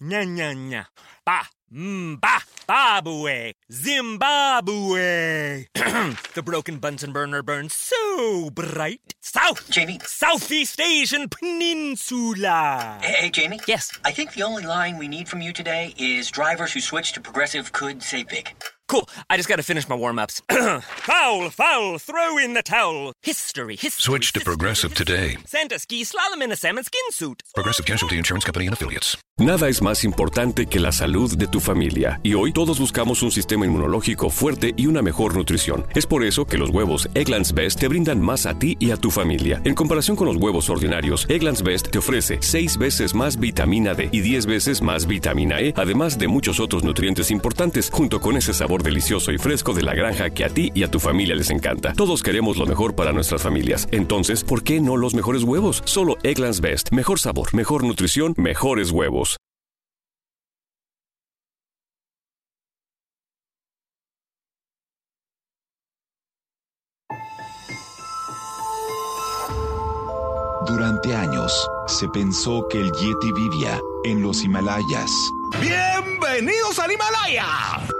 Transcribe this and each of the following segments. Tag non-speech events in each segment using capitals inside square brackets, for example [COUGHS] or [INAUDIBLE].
Nya, nya, nya. Ba, mba, babue, Zimbabwe. [CLEARS THROAT] the broken Bunsen burner burns so bright. South, Jamie. Southeast Asian Peninsula. Hey, hey, Jamie? Yes. I think the only line we need from you today is drivers who switch to progressive could save big. Cool. I just gotta finish my warm ups. [CLEARS THROAT] foul, foul, throw in the towel. History, history. Switch to history, Progressive history. today. Santa ski slalom in a salmon skin suit. Progressive Casualty Insurance Company and Affiliates. Nada es más importante que la salud de tu familia y hoy todos buscamos un sistema inmunológico fuerte y una mejor nutrición. Es por eso que los huevos Egglands Best te brindan más a ti y a tu familia. En comparación con los huevos ordinarios, Egglands Best te ofrece 6 veces más vitamina D y 10 veces más vitamina E, además de muchos otros nutrientes importantes, junto con ese sabor delicioso y fresco de la granja que a ti y a tu familia les encanta. Todos queremos lo mejor para nuestras familias. Entonces, ¿por qué no los mejores huevos? Solo Egglands Best. Mejor sabor, mejor nutrición, mejores huevos. Durante años, se pensó que el Yeti vivía en los Himalayas. ¡Bienvenidos al Himalaya!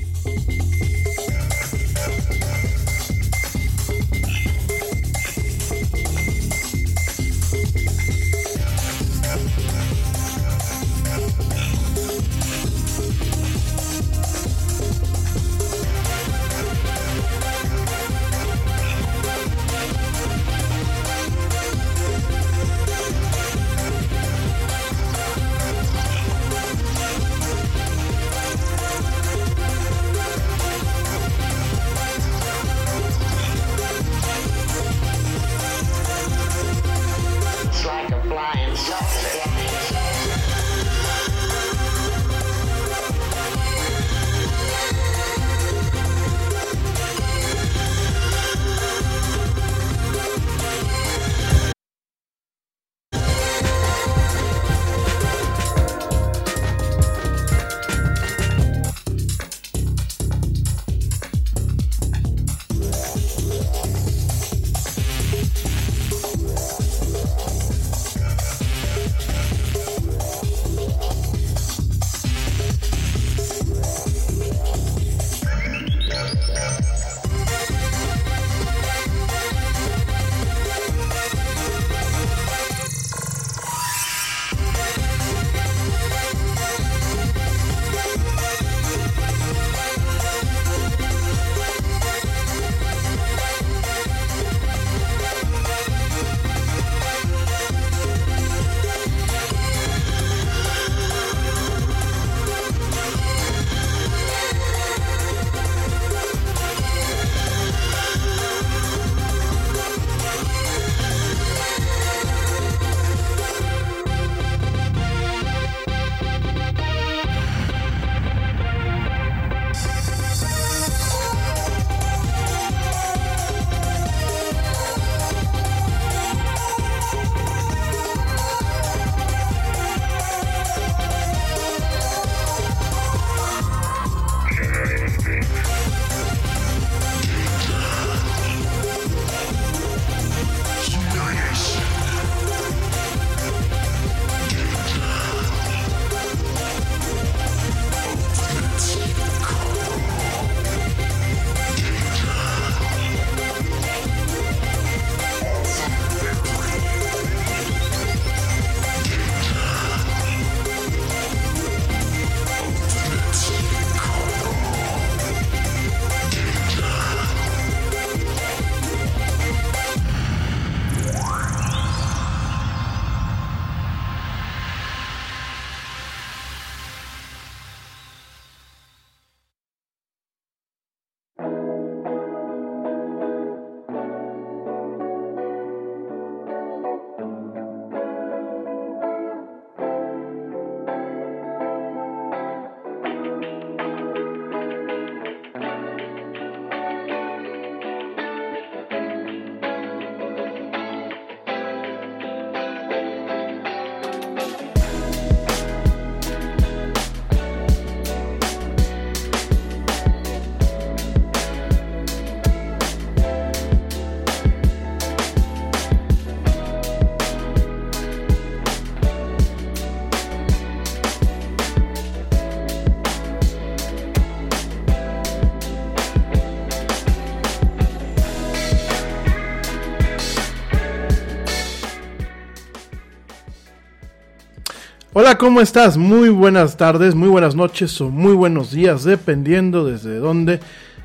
Hola, ¿cómo estás? Muy buenas tardes, muy buenas noches o muy buenos días, dependiendo desde dónde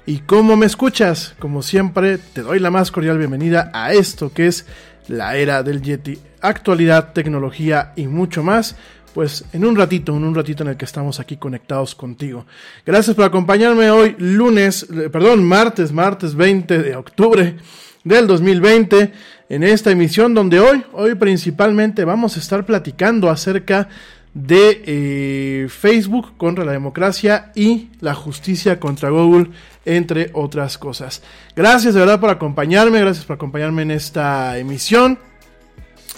y cómo me escuchas. Como siempre, te doy la más cordial bienvenida a esto que es la era del Yeti. Actualidad, tecnología y mucho más. Pues en un ratito, en un ratito en el que estamos aquí conectados contigo. Gracias por acompañarme hoy, lunes, eh, perdón, martes, martes 20 de octubre del 2020 en esta emisión donde hoy, hoy principalmente vamos a estar platicando acerca de eh, Facebook contra la democracia y la justicia contra Google, entre otras cosas. Gracias de verdad por acompañarme, gracias por acompañarme en esta emisión.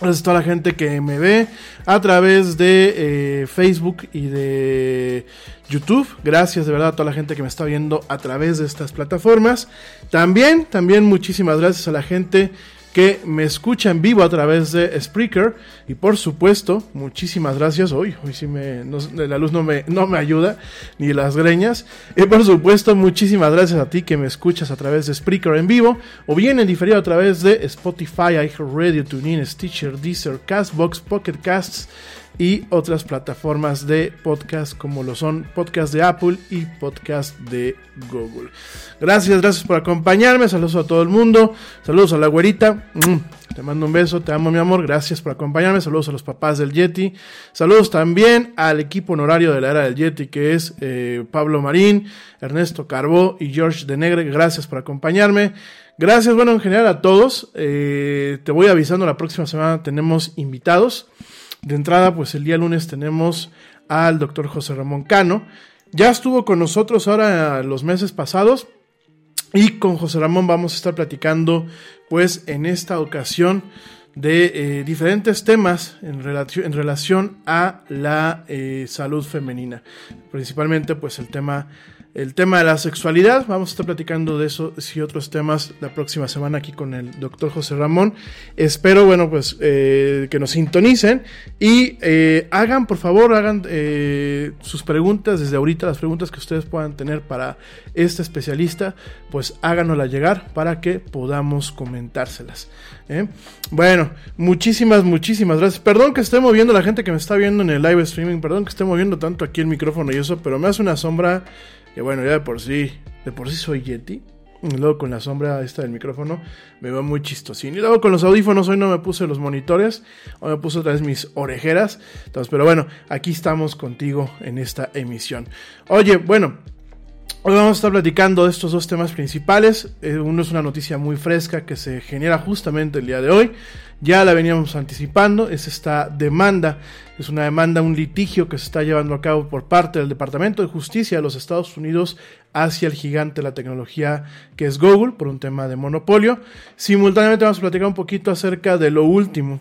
Gracias a toda la gente que me ve a través de eh, Facebook y de YouTube. Gracias de verdad a toda la gente que me está viendo a través de estas plataformas. También, también muchísimas gracias a la gente que me escucha en vivo a través de Spreaker. Y por supuesto, muchísimas gracias. Hoy, hoy sí me, la luz no me, no me ayuda, ni las greñas. Y por supuesto, muchísimas gracias a ti que me escuchas a través de Spreaker en vivo, o bien en diferido a través de Spotify, iHeartRadio, TuneIn, Stitcher, Deezer, Castbox, Pocket Casts y otras plataformas de podcast como lo son podcast de Apple y podcast de Google. Gracias, gracias por acompañarme. Saludos a todo el mundo. Saludos a la güerita. Mm, te mando un beso, te amo mi amor. Gracias por acompañarme. Saludos a los papás del Yeti. Saludos también al equipo honorario de la era del Yeti que es eh, Pablo Marín, Ernesto Carbó y George de Negre. Gracias por acompañarme. Gracias, bueno, en general a todos. Eh, te voy avisando, la próxima semana tenemos invitados. De entrada, pues el día lunes tenemos al doctor José Ramón Cano. Ya estuvo con nosotros ahora los meses pasados y con José Ramón vamos a estar platicando pues en esta ocasión de eh, diferentes temas en, en relación a la eh, salud femenina. Principalmente pues el tema el tema de la sexualidad. Vamos a estar platicando de eso y otros temas la próxima semana aquí con el doctor José Ramón. Espero, bueno, pues eh, que nos sintonicen y eh, hagan, por favor, hagan eh, sus preguntas desde ahorita, las preguntas que ustedes puedan tener para este especialista, pues háganosla llegar para que podamos comentárselas. Bueno, muchísimas, muchísimas gracias. Perdón que esté moviendo la gente que me está viendo en el live streaming, perdón que esté moviendo tanto aquí el micrófono y eso, pero me hace una sombra que bueno, ya de por sí, de por sí soy Yeti. Luego con la sombra esta del micrófono me veo muy chistosín. Y luego con los audífonos, hoy no me puse los monitores, hoy me puse otra vez mis orejeras. Entonces, pero bueno, aquí estamos contigo en esta emisión. Oye, bueno, Hoy vamos a estar platicando de estos dos temas principales. Eh, uno es una noticia muy fresca que se genera justamente el día de hoy. Ya la veníamos anticipando, es esta demanda, es una demanda, un litigio que se está llevando a cabo por parte del Departamento de Justicia de los Estados Unidos hacia el gigante de la tecnología que es Google por un tema de monopolio. Simultáneamente vamos a platicar un poquito acerca de lo último,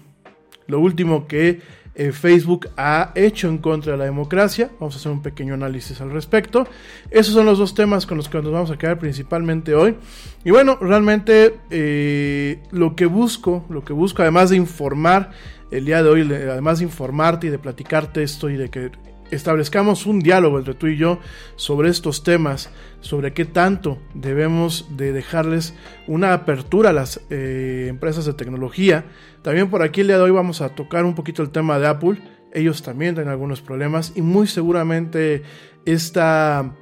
lo último que eh, Facebook ha hecho en contra de la democracia. Vamos a hacer un pequeño análisis al respecto. Esos son los dos temas con los que nos vamos a quedar principalmente hoy. Y bueno, realmente eh, lo que busco, lo que busco, además de informar el día de hoy, además de informarte y de platicarte esto y de que establezcamos un diálogo entre tú y yo sobre estos temas, sobre qué tanto debemos de dejarles una apertura a las eh, empresas de tecnología. También por aquí el día de hoy vamos a tocar un poquito el tema de Apple. Ellos también tienen algunos problemas y muy seguramente esta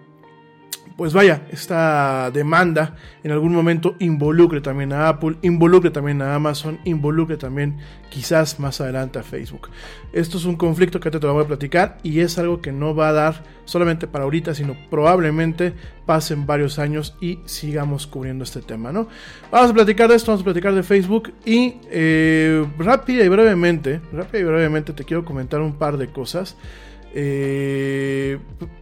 pues vaya, esta demanda en algún momento involucre también a Apple, involucre también a Amazon, involucre también quizás más adelante a Facebook. Esto es un conflicto que te lo voy a platicar y es algo que no va a dar solamente para ahorita, sino probablemente pasen varios años y sigamos cubriendo este tema, ¿no? Vamos a platicar de esto, vamos a platicar de Facebook y eh, rápida y brevemente, rápida y brevemente te quiero comentar un par de cosas. Eh,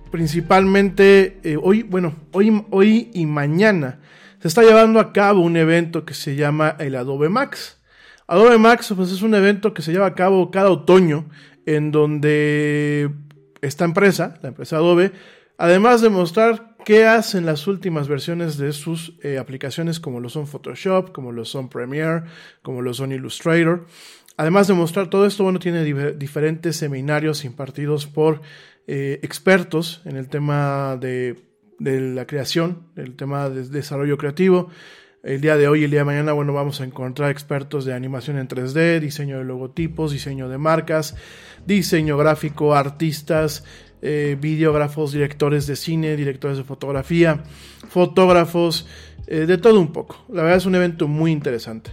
principalmente eh, hoy, bueno, hoy, hoy y mañana se está llevando a cabo un evento que se llama el Adobe Max. Adobe Max pues, es un evento que se lleva a cabo cada otoño en donde esta empresa, la empresa Adobe, además de mostrar qué hacen las últimas versiones de sus eh, aplicaciones como lo son Photoshop, como lo son Premiere, como lo son Illustrator, además de mostrar todo esto, bueno, tiene diferentes seminarios impartidos por eh, expertos en el tema de, la creación, el tema de desarrollo creativo. El día de hoy y el día de mañana, bueno, vamos a encontrar expertos de animación en 3D, diseño de logotipos, diseño de marcas, diseño gráfico, artistas, eh, videógrafos, directores de cine, directores de fotografía, fotógrafos, eh, de todo un poco. La verdad es un evento muy interesante.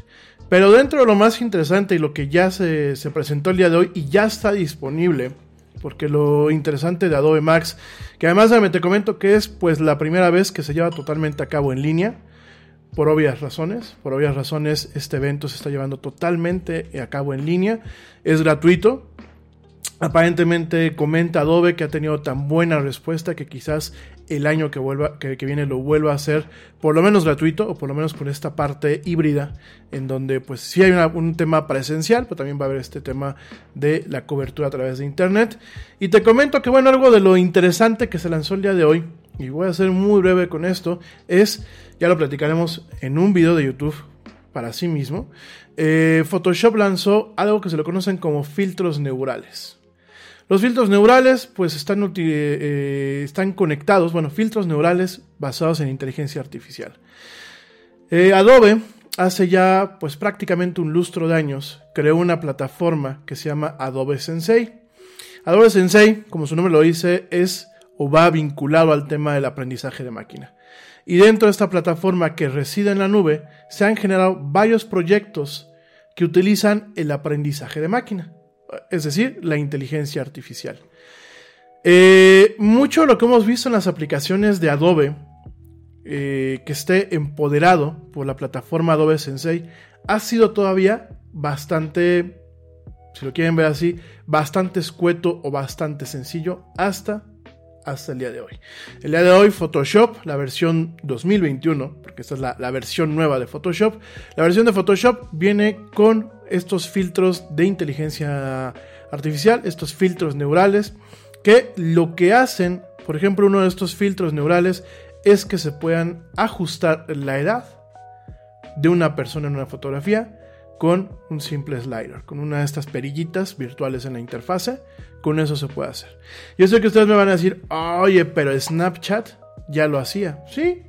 Pero dentro de lo más interesante y lo que ya se, se presentó el día de hoy y ya está disponible, porque lo interesante de Adobe Max, que además te comento que es pues la primera vez que se lleva totalmente a cabo en línea, por obvias razones. Por obvias razones, este evento se está llevando totalmente a cabo en línea. Es gratuito. Aparentemente comenta Adobe que ha tenido tan buena respuesta que quizás el año que, que, viene lo vuelva a hacer por lo menos gratuito o por lo menos con esta parte híbrida en donde pues sí hay un tema presencial, pero también va a haber este tema de la cobertura a través de internet. Y te comento que bueno, algo de lo interesante que se lanzó el día de hoy, y voy a ser muy breve con esto, es ya lo platicaremos en un video de YouTube para sí mismo. Eh, Photoshop lanzó algo que se lo conocen como filtros neurales. Los filtros neurales pues están, eh, eh, están conectados, bueno, filtros neurales basados en inteligencia artificial. Adobe hace ya pues prácticamente un lustro de años creó una plataforma que se llama Adobe Sensei. Adobe Sensei, como su nombre lo dice, es o va vinculado al tema del aprendizaje de máquina. Y dentro de esta plataforma que reside en la nube, se han generado varios proyectos que utilizan el aprendizaje de máquina, es decir, la inteligencia artificial. Eh, mucho de lo que hemos visto en las aplicaciones de Adobe, eh, que esté empoderado por la plataforma Adobe Sensei, ha sido todavía bastante, si lo quieren ver así, bastante escueto o bastante sencillo hasta hasta el día de hoy. El día de hoy Photoshop, la versión 2021, porque esta es la, versión nueva de Photoshop, la versión de Photoshop viene con estos filtros de inteligencia artificial, estos filtros neurales, que lo que hacen, por ejemplo, uno de estos filtros neurales es que se puedan ajustar la edad de una persona en una fotografía con un simple slider, con una de estas perillitas virtuales en la interfase. Con eso se puede hacer. Yo sé que ustedes me van a decir, oye, pero Snapchat ya lo hacía. Sí,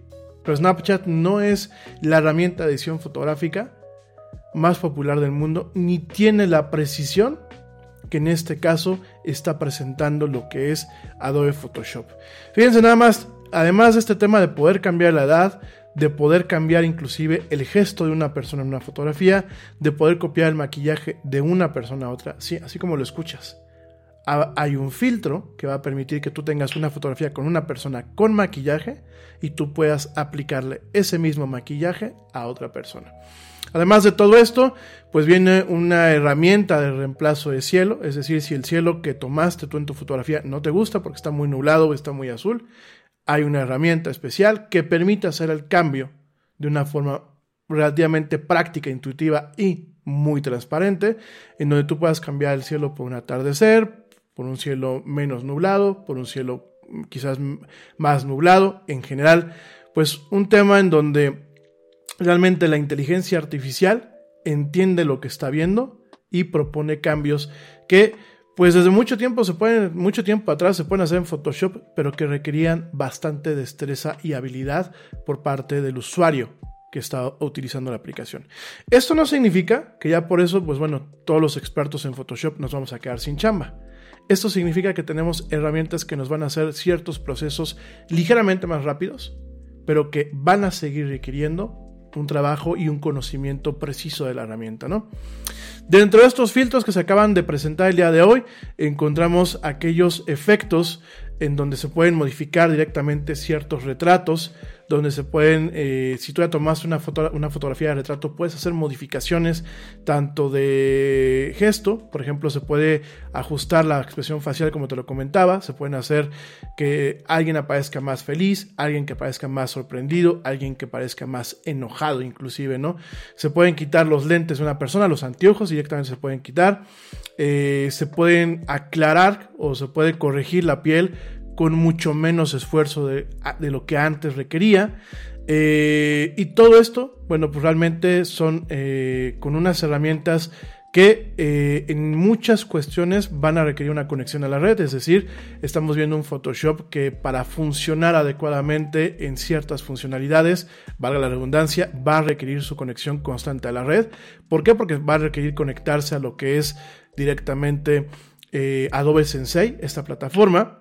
pero Snapchat no es la herramienta de edición fotográfica más popular del mundo, ni tiene la precisión que en este caso está presentando lo que es Adobe Photoshop. Fíjense nada más, además de este tema de poder cambiar la edad, de poder cambiar inclusive el gesto de una persona en una fotografía, de poder copiar el maquillaje de una persona a otra, sí, así como lo escuchas. Hay un filtro que va a permitir que tú tengas una fotografía con una persona con maquillaje y tú puedas aplicarle ese mismo maquillaje a otra persona. Además de todo esto, pues viene una herramienta de reemplazo de cielo, es decir, si el cielo que tomaste tú en tu fotografía no te gusta porque está muy nublado o está muy azul, hay una herramienta especial que permite hacer el cambio de una forma relativamente práctica, intuitiva y muy transparente, en donde tú puedas cambiar el cielo por un atardecer, por un cielo menos nublado, por un cielo quizás más nublado, en general, pues un tema en donde realmente la inteligencia artificial entiende lo que está viendo y propone cambios que pues desde mucho tiempo se pueden, mucho tiempo atrás se pueden hacer en Photoshop, pero que requerían bastante destreza y habilidad por parte del usuario que está utilizando la aplicación. Esto no significa que ya por eso, pues bueno, todos los expertos en Photoshop nos vamos a quedar sin chamba. Esto significa que tenemos herramientas que nos van a hacer ciertos procesos ligeramente más rápidos, pero que van a seguir requiriendo un trabajo y un conocimiento preciso de la herramienta, ¿no? Dentro de estos filtros que se acaban de presentar el día de hoy, encontramos aquellos efectos en donde se pueden modificar directamente ciertos retratos, donde se pueden, eh, si tú ya tomaste una, una fotografía de retrato, puedes hacer modificaciones tanto de gesto, por ejemplo, se puede ajustar la expresión facial como te lo comentaba, se pueden hacer que alguien aparezca más feliz, alguien que aparezca más sorprendido, alguien que parezca más enojado inclusive, ¿no? Se pueden quitar los lentes de una persona, los anteojos directamente se pueden quitar, eh, se pueden aclarar o se puede corregir la piel con mucho menos esfuerzo de, lo que antes requería. Eh, y todo esto, bueno, pues realmente son eh, con unas herramientas que eh, en muchas cuestiones van a requerir una conexión a la red, es decir, estamos viendo un Photoshop que para funcionar adecuadamente en ciertas funcionalidades, valga la redundancia, va a requerir su conexión constante a la red. ¿Por qué? Porque va a requerir conectarse a lo que es directamente Adobe Sensei, esta plataforma.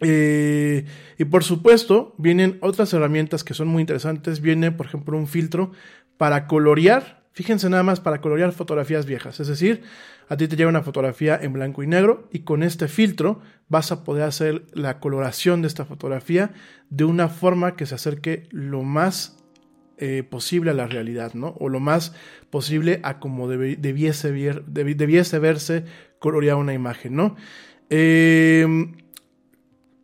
Eh, y por supuesto, vienen otras herramientas que son muy interesantes. Viene, por ejemplo, un filtro para colorear Fíjense nada más para colorear fotografías viejas. Es decir, a ti te llega una fotografía en blanco y negro y con este filtro vas a poder hacer la coloración de esta fotografía de una forma que se acerque lo más eh, posible a la realidad, ¿no? O lo más posible a como debiese, debiese verse colorear una imagen, ¿no? Eh,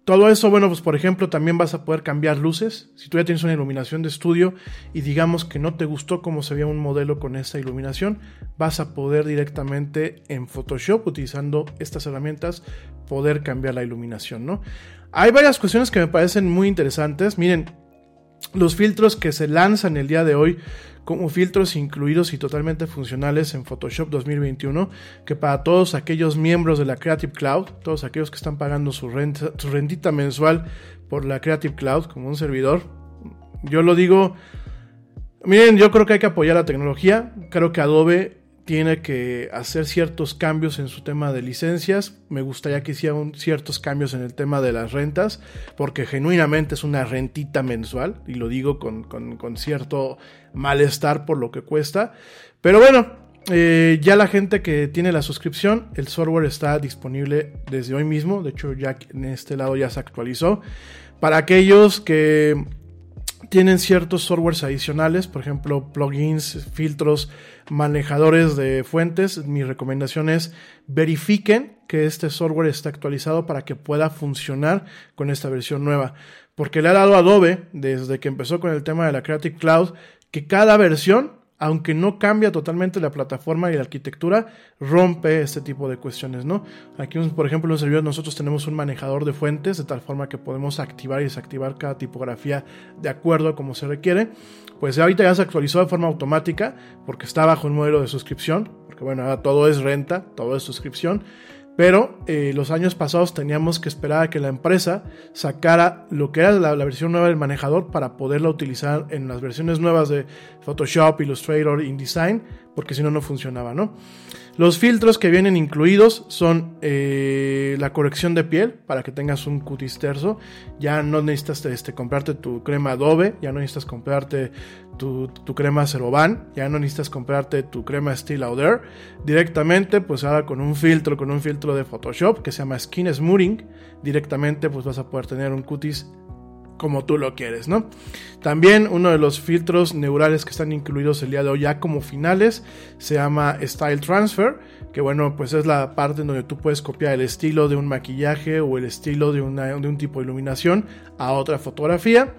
todo eso, bueno, pues por ejemplo, también vas a poder cambiar luces. Si tú ya tienes una iluminación de estudio y digamos que no te gustó cómo se veía un modelo con esta iluminación, vas a poder directamente en Photoshop, utilizando estas herramientas, poder cambiar la iluminación, ¿no? Hay varias cuestiones que me parecen muy interesantes. Miren, los filtros que se lanzan el día de hoy como filtros incluidos y totalmente funcionales en Photoshop 2021, que para todos aquellos miembros de la Creative Cloud, todos aquellos que están pagando su, renta, su rentita mensual por la Creative Cloud como un servidor, yo lo digo, miren, yo creo que hay que apoyar la tecnología, creo que Adobe tiene que hacer ciertos cambios en su tema de licencias. Me gustaría que hicieran ciertos cambios en el tema de las rentas, porque genuinamente es una rentita mensual, y lo digo con, cierto malestar por lo que cuesta. Pero bueno, eh, ya la gente que tiene la suscripción, el software está disponible desde hoy mismo. De hecho, ya en este lado ya se actualizó. Para aquellos que tienen ciertos softwares adicionales, por ejemplo, plugins, filtros, manejadores de fuentes. Mi recomendación es verifiquen que este software está actualizado para que pueda funcionar con esta versión nueva. Porque le ha dado Adobe, desde que empezó con el tema de la Creative Cloud, que cada versión aunque no cambia totalmente la plataforma y la arquitectura, rompe este tipo de cuestiones, ¿no? Aquí, por ejemplo, en los servidores nosotros tenemos un manejador de fuentes, de tal forma que podemos activar y desactivar cada tipografía de acuerdo a como se requiere. Pues ahorita ya se actualizó de forma automática, porque está bajo un modelo de suscripción, porque bueno, ahora todo es renta, todo es suscripción. Pero eh, los años pasados teníamos que esperar a que la empresa sacara lo que era la, versión nueva del manejador para poderla utilizar en las versiones nuevas de Photoshop, Illustrator, InDesign, porque si no, no funcionaba, ¿no? Los filtros que vienen incluidos son eh, la corrección de piel para que tengas un cutis terso. Ya no necesitas este, comprarte tu crema Adobe, ya no necesitas comprarte tu, crema Ceroban, ya no necesitas comprarte tu crema Steel Lauder. Directamente, pues ahora con un filtro, con un filtro de Photoshop que se llama Skin Smoothing, directamente pues vas a poder tener un cutis como tú lo quieres, ¿no? También uno de los filtros neurales que están incluidos el día de hoy ya como finales se llama Style Transfer, que bueno, pues es la parte en donde tú puedes copiar el estilo de un maquillaje o el estilo de, de un tipo de iluminación a otra fotografía.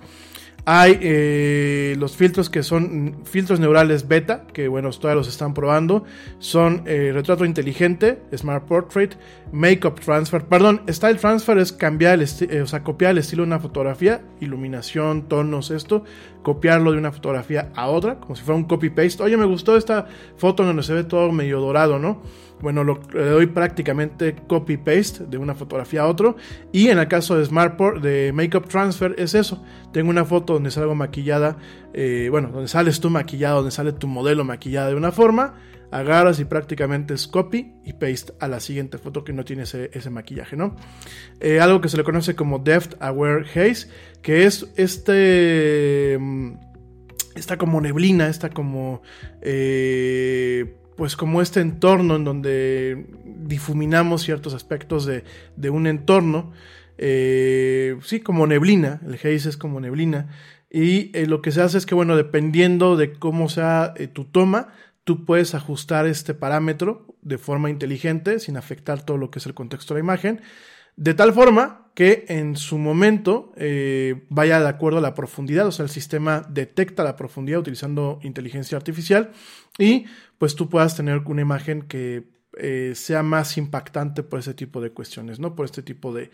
Hay eh, los filtros que son filtros neurales beta, que bueno, todavía los están probando. Son eh, retrato inteligente, Smart Portrait, Makeup Transfer. Perdón, Style Transfer es cambiar el eh, o sea, copiar el estilo de una fotografía, iluminación, tonos, esto, copiarlo de una fotografía a otra, como si fuera un copy-paste. Oye, me gustó esta foto donde se ve todo medio dorado, ¿no? Bueno, lo, le doy prácticamente copy-paste de una fotografía a otro. Y en el caso de Smartport, de Makeup Transfer, es eso. Tengo una foto donde salgo maquillada, eh, bueno, donde sales tú maquillado, donde sale tu modelo maquillada de una forma. Agarras y prácticamente es copy y paste a la siguiente foto que no tiene ese, maquillaje, ¿no? Eh, algo que se le conoce como Depth Aware Haze, que es este... Mm, esta como neblina, esta como... Eh, pues como este entorno en donde difuminamos ciertos aspectos de, un entorno, eh, sí, como neblina, el haze es como neblina, y eh, lo que se hace es que, bueno, dependiendo de cómo sea eh, tu toma, tú puedes ajustar este parámetro de forma inteligente, sin afectar todo lo que es el contexto de la imagen, de tal forma que en su momento vaya de acuerdo a la profundidad, o sea, el sistema detecta la profundidad utilizando inteligencia artificial y pues tú puedas tener una imagen que eh, sea más impactante por ese tipo de cuestiones, ¿no? Por este tipo de,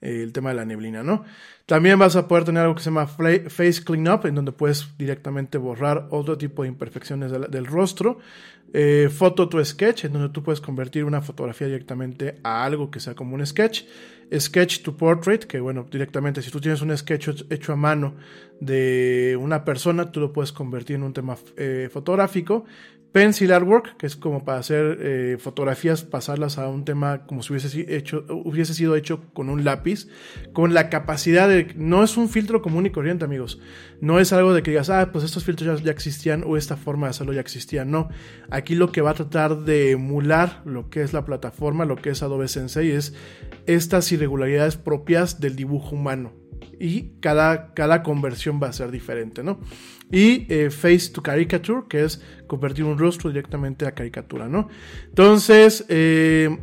eh, el tema de la neblina, ¿no? También vas a poder tener algo que se llama Face Cleanup, en donde puedes directamente borrar otro tipo de imperfecciones del, del rostro. Eh, Photo to Sketch, en donde tú puedes convertir una fotografía directamente a algo que sea como un sketch. Sketch to Portrait, que bueno, directamente si tú tienes un sketch hecho a mano de una persona, tú lo puedes convertir en un tema eh, fotográfico. Pencil Artwork, que es como para hacer eh, fotografías, pasarlas a un tema como si hubiese, hecho, hubiese sido hecho con un lápiz, con la capacidad de... No es un filtro común y corriente, amigos. No es algo de que digas, ah, pues estos filtros ya, ya existían o esta forma de hacerlo ya existía. No, aquí lo que va a tratar de emular lo que es la plataforma, lo que es Adobe Sensei, es estas irregularidades propias del dibujo humano y cada, cada conversión va a ser diferente, ¿no? Y eh, Face to Caricature, que es convertir un rostro directamente a caricatura, ¿no? Entonces, eh,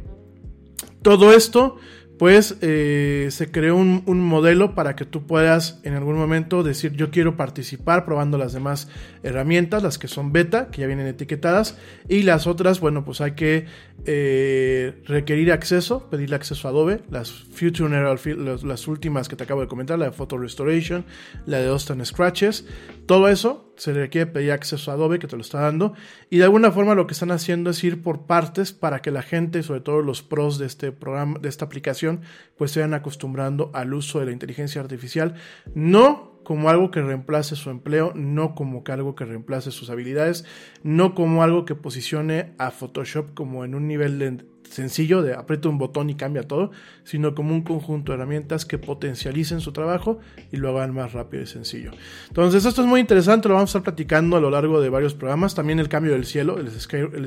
todo esto pues eh, se creó un, modelo para que tú puedas en algún momento decir yo quiero participar probando las demás herramientas, las que son beta, que ya vienen etiquetadas, y las otras, bueno, pues hay que eh, requerir acceso, pedirle acceso a Adobe, las Future Neural las últimas que te acabo de comentar, la de Photo Restoration, la de Austin Scratches, todo eso se requiere pedir acceso a Adobe que te lo está dando y de alguna forma lo que están haciendo es ir por partes para que la gente, sobre todo los pros de este programa, de esta aplicación, pues se vayan acostumbrando al uso de la inteligencia artificial, no como algo que reemplace su empleo, no como algo que reemplace sus habilidades, no como algo que posicione a Photoshop como en un nivel de sencillo de aprieta un botón y cambia todo, sino como un conjunto de herramientas que potencialicen su trabajo y lo hagan más rápido y sencillo. Entonces esto es muy interesante, lo vamos a estar platicando a lo largo de varios programas. También el cambio del cielo, el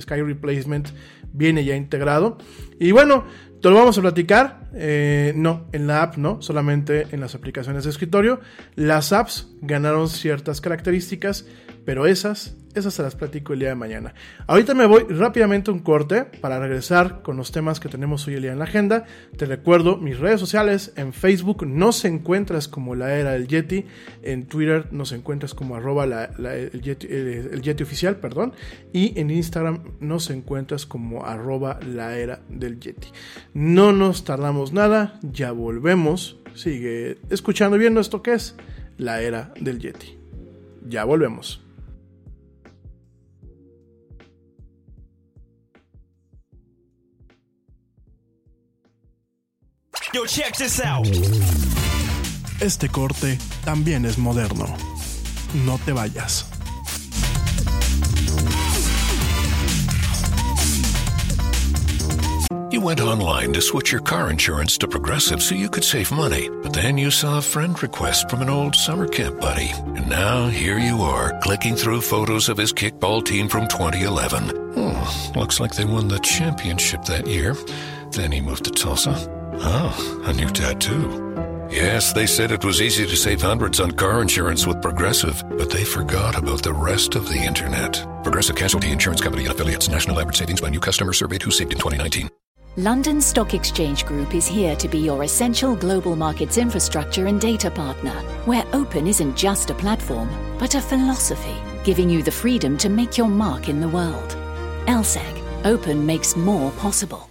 Sky, Replacement viene ya integrado. Y bueno, te lo vamos a platicar. Eh, no, en la app no, solamente en las aplicaciones de escritorio. Las apps ganaron ciertas características, pero esas esas se las platico el día de mañana. Ahorita me voy rápidamente un corte para regresar con los temas que tenemos hoy el día en la agenda. Te recuerdo mis redes sociales. En Facebook nos encuentras como la era del Yeti. En Twitter nos encuentras como arroba el, Yeti, oficial, perdón. Y en Instagram nos encuentras como arroba la era del Yeti. No nos tardamos nada, ya volvemos. Sigue escuchando y viendo esto que es la era del Yeti. Ya volvemos. Este corte también es moderno. No te vayas. You went online to switch your car insurance to Progressive so you could save money, but then you saw a friend request from an old summer camp buddy. And now here you are, clicking through photos of his kickball team from 2011. Hmm, looks like they won the championship that year. Then he moved to Tulsa. Oh, a new tattoo. Yes, they said it was easy to save hundreds on car insurance with Progressive, but they forgot about the rest of the internet. Progressive Casualty Insurance Company and affiliates. National average savings by new customer surveyed who saved in 2019. London Stock Exchange Group is here to be your essential global markets infrastructure and data partner, where open isn't just a platform, but a philosophy, giving you the freedom to make your mark in the world. LSEG, open makes more possible.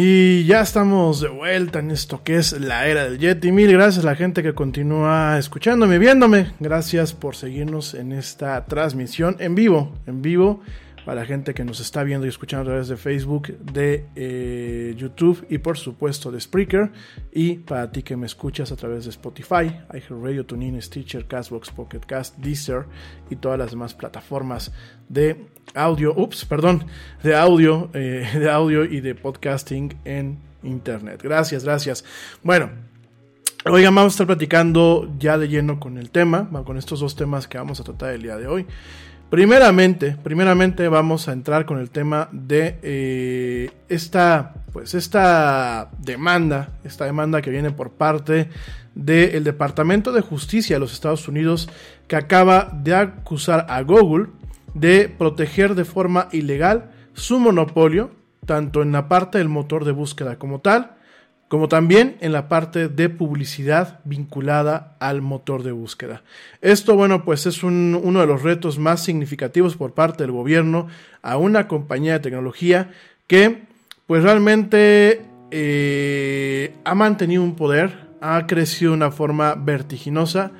Y ya estamos de vuelta en esto que es la era del Yeti. Mil gracias a la gente que continúa escuchándome, viéndome. Gracias por seguirnos en esta transmisión en vivo, en vivo para la gente que nos está viendo y escuchando a través de Facebook, de eh, YouTube y por supuesto de Spreaker. Y para ti que me escuchas a través de Spotify, iHeartRadio, TuneIn, Stitcher, Castbox, Pocket Cast, Deezer y todas las demás plataformas de audio, ups, perdón, de audio, eh, de audio y de podcasting en internet. Gracias, gracias. Bueno, Oigan, vamos a estar platicando ya de lleno con el tema, con estos dos temas que vamos a tratar el día de hoy. Primeramente, vamos a entrar con el tema de eh, esta, pues esta demanda, esta demanda que viene por parte del Departamento de Justicia de los Estados Unidos que acaba de acusar a Google de proteger de forma ilegal su monopolio, tanto en la parte del motor de búsqueda como tal, como también en la parte de publicidad vinculada al motor de búsqueda. Esto, bueno, pues es uno de los retos más significativos por parte del gobierno a una compañía de tecnología que, pues realmente eh, ha mantenido un poder, ha crecido de una forma vertiginosa.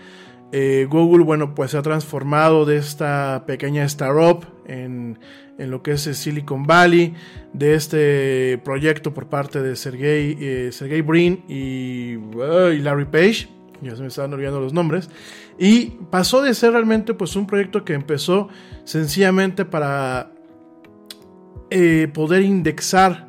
Eh, Google, bueno, pues se ha transformado de esta pequeña startup en en lo que es Silicon Valley, de este proyecto por parte de Sergey, eh, Sergey Brin y, Larry Page, ya se me estaban olvidando los nombres, y pasó de ser realmente pues un proyecto que empezó sencillamente para eh, poder indexar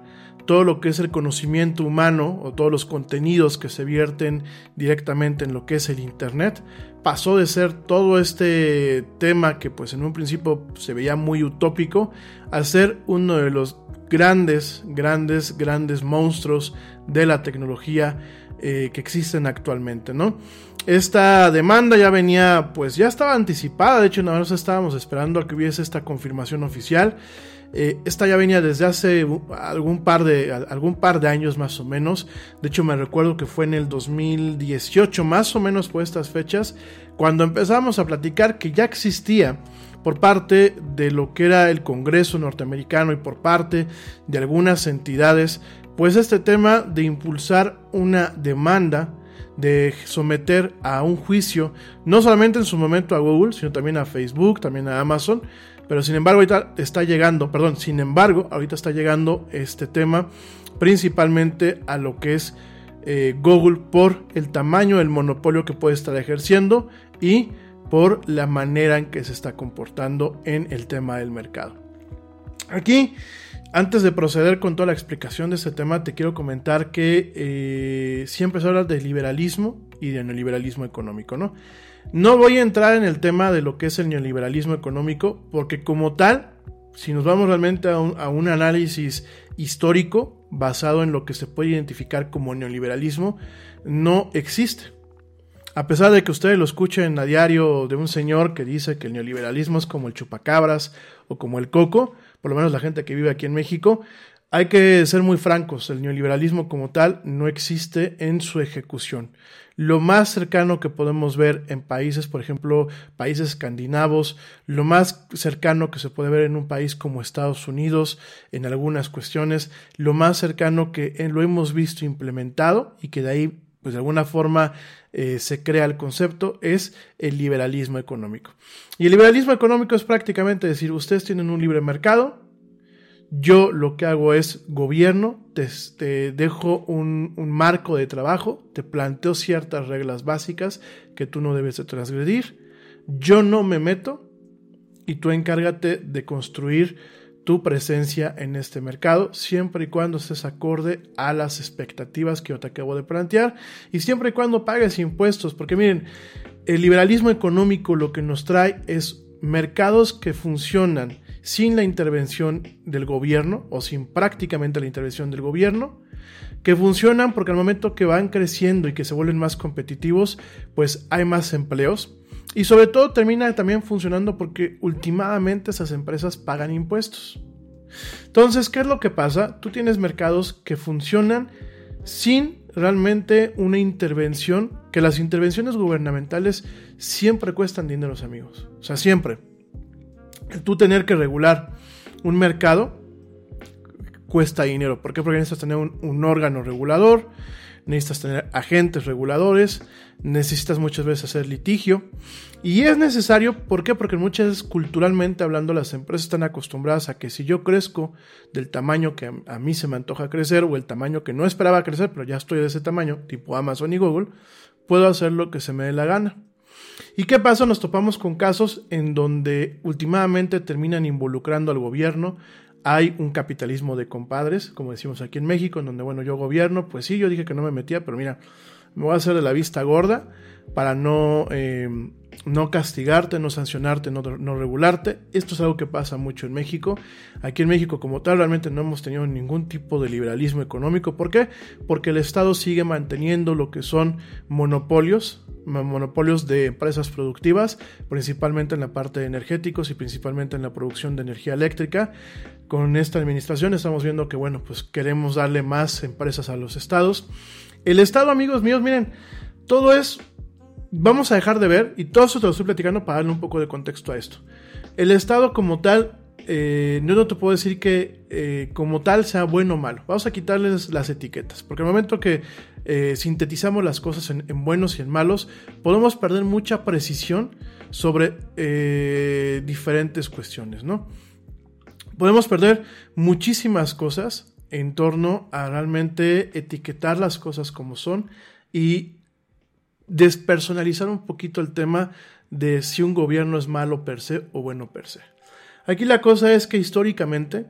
todo lo que es el conocimiento humano o todos los contenidos que se vierten directamente en lo que es el Internet pasó de ser todo este tema que pues en un principio se veía muy utópico a ser uno de los grandes, grandes, grandes monstruos de la tecnología eh, que existen actualmente, ¿no? Esta demanda ya venía, pues ya estaba anticipada, de hecho nosotros estábamos esperando a que hubiese esta confirmación oficial. Eh, esta ya venía desde hace algún par, de, algún par de años más o menos. De hecho, me recuerdo que fue en el 2018, más o menos por estas fechas, cuando empezamos a platicar que ya existía por parte de lo que era el Congreso norteamericano y por parte de algunas entidades, pues este tema de impulsar una demanda de someter a un juicio, no solamente en su momento a Google, sino también a Facebook, también a Amazon, pero sin embargo, ahorita está llegando, perdón, sin embargo, ahorita está llegando este tema principalmente a lo que es eh, Google por el tamaño del monopolio que puede estar ejerciendo y por la manera en que se está comportando en el tema del mercado. Aquí, antes de proceder con toda la explicación de este tema, te quiero comentar que eh, siempre se habla de liberalismo y de neoliberalismo económico, ¿no? No voy a entrar en el tema de lo que es el neoliberalismo económico, porque como tal, si nos vamos realmente a un, análisis histórico basado en lo que se puede identificar como neoliberalismo, no existe. A pesar de que ustedes lo escuchen a diario de un señor que dice que el neoliberalismo es como el chupacabras o como el coco, por lo menos la gente que vive aquí en México, Hay que ser muy francos, el neoliberalismo como tal no existe en su ejecución. Lo más cercano que podemos ver en países, por ejemplo, países escandinavos, lo más cercano que se puede ver en un país como Estados Unidos, en algunas cuestiones, lo más cercano que lo hemos visto implementado y que de ahí, pues de alguna forma, eh, se crea el concepto, es el liberalismo económico. Y el liberalismo económico es prácticamente decir, ustedes tienen un libre mercado, yo lo que hago es gobierno, te, dejo un, marco de trabajo, te planteo ciertas reglas básicas que tú no debes de transgredir. Yo no me meto y tú encárgate de construir tu presencia en este mercado, siempre y cuando estés acorde a las expectativas que yo te acabo de plantear y siempre y cuando pagues impuestos, porque miren, el liberalismo económico lo que nos trae es mercados que funcionan sin la intervención del gobierno o sin prácticamente la intervención del gobierno, que funcionan porque al momento que van creciendo y que se vuelven más competitivos, pues hay más empleos. Y sobre todo termina también funcionando porque últimamente esas empresas pagan impuestos. Entonces, ¿qué es lo que pasa? Tú tienes mercados que funcionan sin realmente una intervención, que las intervenciones gubernamentales siempre cuestan dinero, amigos. O sea, siempre tú tener que regular un mercado cuesta dinero. ¿Por qué? Porque necesitas tener un, órgano regulador, necesitas tener agentes reguladores, necesitas muchas veces hacer litigio. Y es necesario, ¿por qué? Porque muchas veces culturalmente hablando las empresas están acostumbradas a que si yo crezco del tamaño que a mí se me antoja crecer o el tamaño que no esperaba crecer, pero ya estoy de ese tamaño, tipo Amazon y Google, puedo hacer lo que se me dé la gana. ¿Y qué pasa? Nos topamos con casos en donde últimamente terminan involucrando al gobierno. Hay un capitalismo de compadres, como decimos aquí en México, en donde, bueno, yo gobierno, pues sí, yo dije que no me metía, pero mira, me voy a hacer de la vista gorda para no, eh, no castigarte, no sancionarte, no, regularte. Esto es algo que pasa mucho en México. Aquí en México como tal realmente no hemos tenido ningún tipo de liberalismo económico. ¿Por qué? Porque el Estado sigue manteniendo lo que son monopolios, monopolios de empresas productivas, principalmente en la parte de energéticos y principalmente en la producción de energía eléctrica. Con esta administración estamos viendo que, bueno, pues queremos darle más empresas a los estados. El Estado, amigos míos, miren, todo es vamos a dejar de ver, y todo eso te lo estoy platicando para darle un poco de contexto a esto. El Estado como tal, eh, no te puedo decir que eh, como tal sea bueno o malo. Vamos a quitarles las etiquetas, porque el momento que eh, sintetizamos las cosas en, en, buenos y en malos, podemos perder mucha precisión sobre diferentes cuestiones, ¿no? Podemos perder muchísimas cosas en torno a realmente etiquetar las cosas como son y despersonalizar un poquito el tema de si un gobierno es malo per se o bueno per se. Aquí la cosa es que históricamente,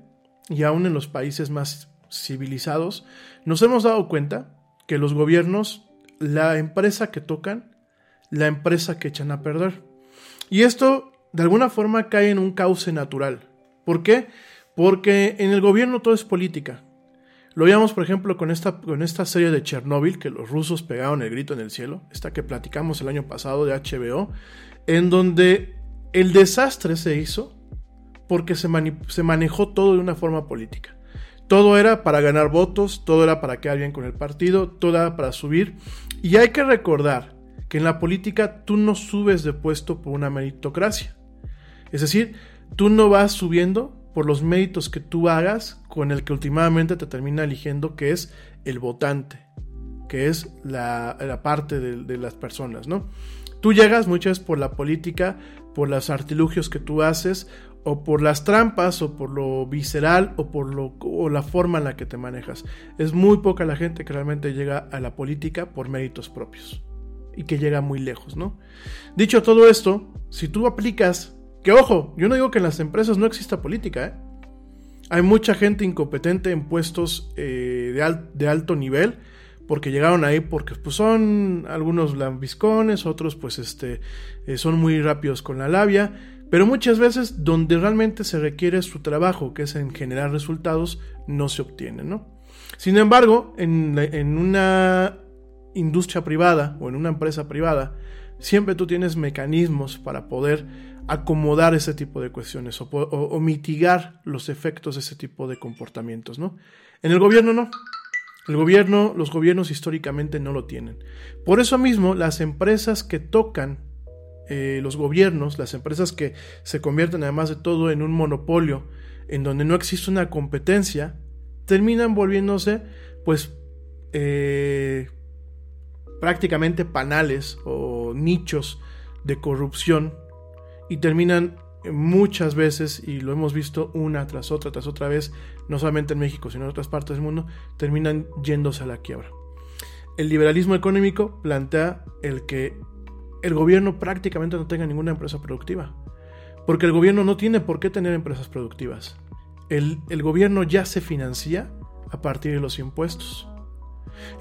y aún en los países más civilizados, nos hemos dado cuenta que los gobiernos, la empresa que tocan, la empresa que echan a perder. Y esto, de alguna forma, cae en un cauce natural. ¿Por qué? Porque en el gobierno todo es política. Lo veíamos, por ejemplo, con esta, con esta serie de Chernóbil, que los rusos pegaron el grito en el cielo, esta que platicamos el año pasado de HBO, en donde el desastre se hizo porque se, se manejó todo de una forma política. Todo era para ganar votos, todo era para quedar bien con el partido, todo era para subir. Y hay que recordar que en la política tú no subes de puesto por una meritocracia. Es decir, tú no vas subiendo por los méritos que tú hagas con el que últimamente te termina eligiendo que es el votante, que es la, parte de, las personas, ¿no? Tú llegas muchas veces por la política, por los artilugios que tú haces, o por las trampas, o por lo visceral, o por lo, o la forma en la que te manejas. Es muy poca la gente que realmente llega a la política por méritos propios y que llega muy lejos, ¿no? Dicho todo esto, si tú aplicas que ojo, yo no digo que en las empresas no exista política, ¿eh? Hay mucha gente incompetente en puestos eh, de, alto nivel porque llegaron ahí porque pues, son algunos lambiscones, otros pues este, eh, son muy rápidos con la labia, pero muchas veces donde realmente se requiere su trabajo, que es en generar resultados, no se obtiene, ¿no? Sin embargo, en, en una industria privada o en una empresa privada, siempre tú tienes mecanismos para poder acomodar ese tipo de cuestiones o, mitigar los efectos de ese tipo de comportamientos, ¿no? En el gobierno no. El gobierno, los gobiernos históricamente no lo tienen. Por eso mismo, las empresas que tocan eh, los gobiernos, las empresas que se convierten además de todo en un monopolio, en donde no existe una competencia, terminan volviéndose, pues, eh, prácticamente panales o nichos de corrupción y terminan muchas veces, y lo hemos visto una tras otra, tras otra vez, no solamente en México, sino en otras partes del mundo, terminan yéndose a la quiebra. El liberalismo económico plantea el que el gobierno prácticamente no tenga ninguna empresa productiva, porque el gobierno no tiene por qué tener empresas productivas. El, el gobierno ya se financia a partir de los impuestos.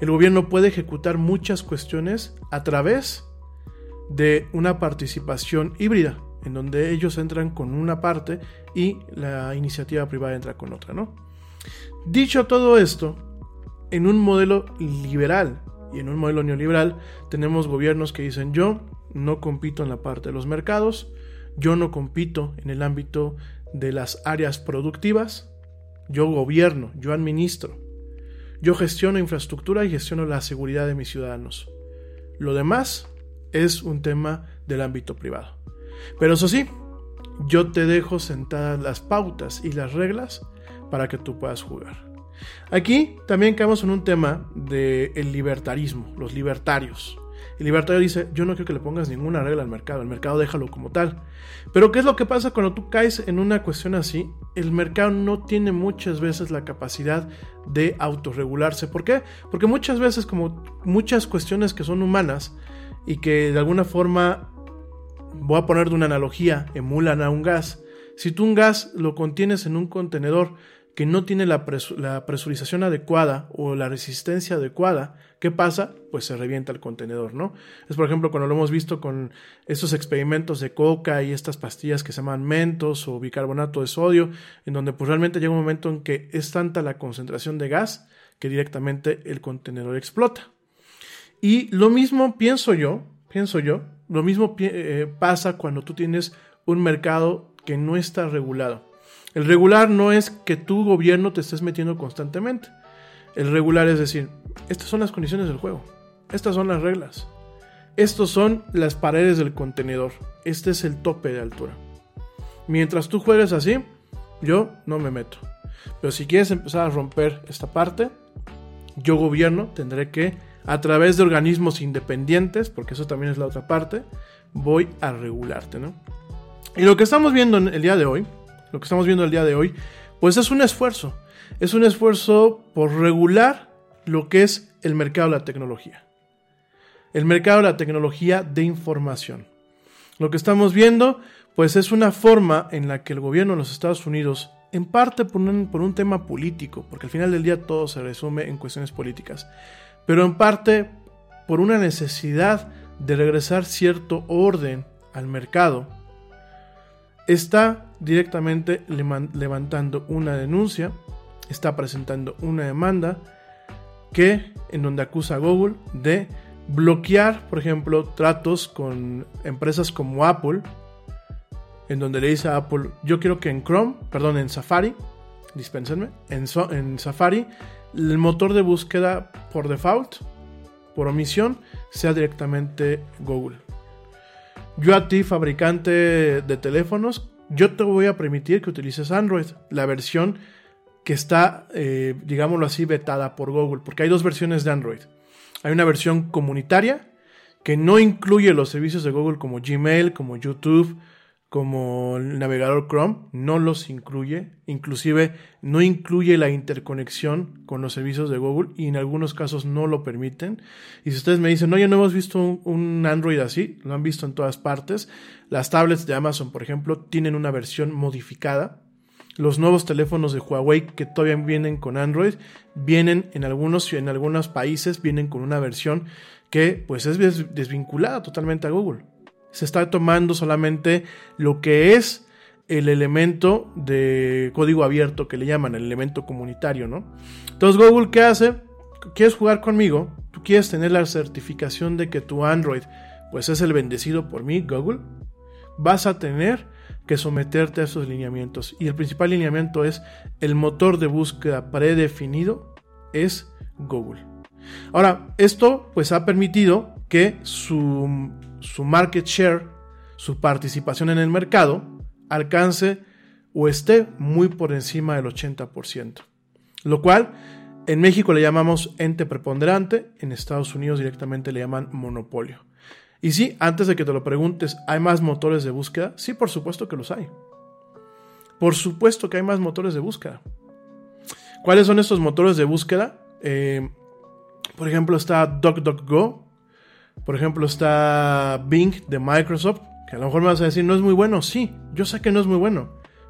El gobierno puede ejecutar muchas cuestiones a través de una participación híbrida, en donde ellos entran con una parte y la iniciativa privada entra con otra, ¿no? Dicho todo esto, en un modelo liberal y en un modelo neoliberal tenemos gobiernos que dicen yo no compito en la parte de los mercados, yo no compito en el ámbito de las áreas productivas, yo gobierno, yo administro, yo gestiono infraestructura y gestiono la seguridad de mis ciudadanos. Lo demás es un tema del ámbito privado. Pero eso sí, yo te dejo sentadas las pautas y las reglas para que tú puedas jugar. Aquí también caemos en un tema del el libertarismo, los libertarios. El libertario dice, yo no quiero que le pongas ninguna regla al mercado, el mercado déjalo como tal. Pero ¿qué es lo que pasa cuando tú caes en una cuestión así? El mercado no tiene muchas veces la capacidad de autorregularse. ¿Por qué? Porque muchas veces, como muchas cuestiones que son humanas y que de alguna forma voy a poner de una analogía, emulan a un gas. Si tú un gas lo contienes en un contenedor que no tiene la, presurización adecuada o la resistencia adecuada, ¿qué pasa? Pues se revienta el contenedor, ¿no? Es por ejemplo cuando lo hemos visto con estos experimentos de coca y estas pastillas que se llaman mentos o bicarbonato de sodio, en donde pues realmente llega un momento en que es tanta la concentración de gas que directamente el contenedor explota. Y lo mismo pienso yo, pienso yo, lo mismo eh, pasa cuando tú tienes un mercado que no está regulado. El regular no es que tu gobierno te estés metiendo constantemente. El regular es decir, estas son las condiciones del juego. Estas son las reglas. Estos son las paredes del contenedor. Este es el tope de altura. Mientras tú juegues así, yo no me meto. Pero si quieres empezar a romper esta parte, yo gobierno tendré que a través de organismos independientes, porque eso también es la otra parte, voy a regularte, ¿no? Y lo que estamos viendo en el día de hoy, lo que estamos viendo el día de hoy, pues es un esfuerzo. Es un esfuerzo por regular lo que es el mercado de la tecnología. El mercado de la tecnología de información. Lo que estamos viendo, pues es una forma en la que el gobierno de los Estados Unidos, en parte por un, por un tema político, porque al final del día todo se resume en cuestiones políticas, pero en parte por una necesidad de regresar cierto orden al mercado, está directamente levantando una denuncia, está presentando una demanda que en donde acusa a Google de bloquear, por ejemplo, tratos con empresas como Apple, en donde le dice a Apple, yo quiero que en Chrome, perdón, en Safari, dispénsenme, en, en Safari el motor de búsqueda por default, por omisión, sea directamente Google. Yo a ti, fabricante de teléfonos, yo te voy a permitir que utilices Android, la versión que está, eh, digámoslo así, vetada por Google, porque hay dos versiones de Android. Hay una versión comunitaria que no incluye los servicios de Google como Gmail, como YouTube, como el navegador Chrome no los incluye, inclusive no incluye la interconexión con los servicios de Google y en algunos casos no lo permiten. Y si ustedes me dicen, no, ya no hemos visto un, Android así, lo han visto en todas partes. Las tablets de Amazon, por ejemplo, tienen una versión modificada. Los nuevos teléfonos de Huawei que todavía vienen con Android, vienen en algunos, en algunos países, vienen con una versión que pues es desvinculada totalmente a Google se está tomando solamente lo que es el elemento de código abierto que le llaman, el elemento comunitario, ¿no? Entonces Google, ¿qué hace? ¿Quieres jugar conmigo? ¿Tú quieres tener la certificación de que tu Android pues es el bendecido por mí, Google? vas a tener que someterte a esos lineamientos. Y el principal lineamiento es el motor de búsqueda predefinido es Google. Ahora, esto pues ha permitido que su, su market share, su participación en el mercado, alcance o esté muy por encima del 80%. Lo cual en México le llamamos ente preponderante, en Estados Unidos directamente le llaman monopolio. Y sí, antes de que te lo preguntes, ¿hay más motores de búsqueda? Sí, por supuesto que los hay. Por supuesto que hay más motores de búsqueda. ¿Cuáles son estos motores de búsqueda? Eh, por ejemplo, está DuckDuckGo. Por ejemplo, está Bing de Microsoft. Que a lo mejor me vas a decir, no es muy bueno. Sí, yo sé que no es muy bueno.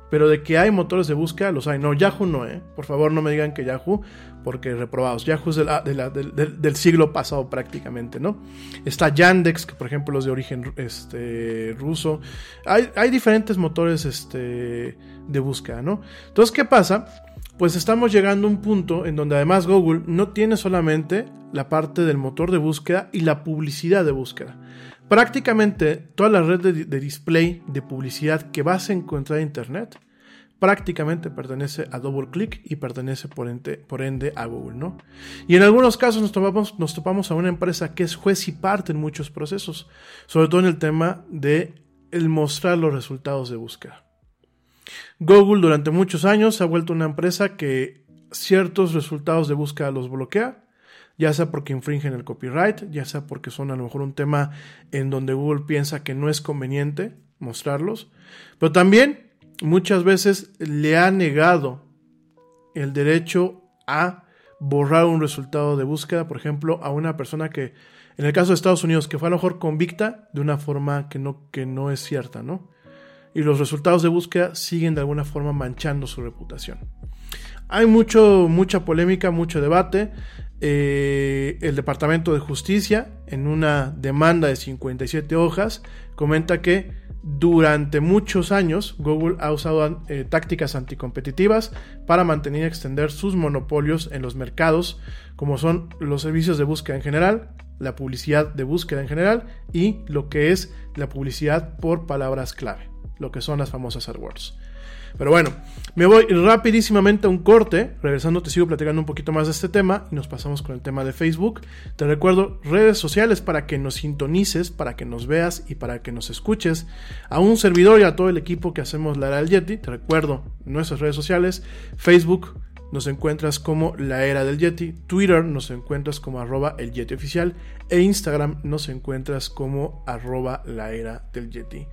Pero de que hay motores de búsqueda, los hay. No, Yahoo no, ¿eh? Por favor, no me digan que Yahoo, porque reprobados. Yahoo es del, siglo pasado prácticamente, ¿no? Está Yandex, que por ejemplo es de origen este, ruso. Hay, hay diferentes motores este, de búsqueda, ¿no? Entonces, ¿qué pasa? Pues estamos llegando a un punto en donde además Google no tiene solamente la parte del motor de búsqueda y la publicidad de búsqueda Prácticamente toda la red de, display de publicidad que vas a encontrar en Internet prácticamente pertenece a DoubleClick y pertenece por ende, a Google, ¿no? Y en algunos casos nos topamos, nos topamos a una empresa que es juez y parte en muchos procesos, sobre todo en el tema de el mostrar los resultados de búsqueda. Google durante muchos años ha vuelto una empresa que ciertos resultados de búsqueda los bloquea ya sea porque infringen el copyright, ya sea porque son a lo mejor un tema en donde Google piensa que no es conveniente mostrarlos, pero también muchas veces le ha negado el derecho a borrar un resultado de búsqueda, por ejemplo, a una persona que, en el caso de Estados Unidos, que fue a lo mejor convicta de una forma que no, que no es cierta, ¿no? Y los resultados de búsqueda siguen de alguna forma manchando su reputación. Hay mucho, mucha polémica, mucho debate. Eh, el Departamento de Justicia, en una demanda de 57 hojas, comenta que durante muchos años Google ha usado eh, tácticas anticompetitivas para mantener y extender sus monopolios en los mercados, como son los servicios de búsqueda en general, la publicidad de búsqueda en general y lo que es la publicidad por palabras clave, lo que son las famosas AdWords. Pero bueno, me voy rapidísimamente a un corte. Regresando te sigo platicando un poquito más de este tema y nos pasamos con el tema de Facebook. Te recuerdo redes sociales para que nos sintonices, para que nos veas y para que nos escuches. A un servidor y a todo el equipo que hacemos la era del Yeti. Te recuerdo nuestras redes sociales. Facebook nos encuentras como la era del Yeti, Twitter nos encuentras como arroba el Yeti oficial e Instagram nos encuentras como arroba la era del Yeti.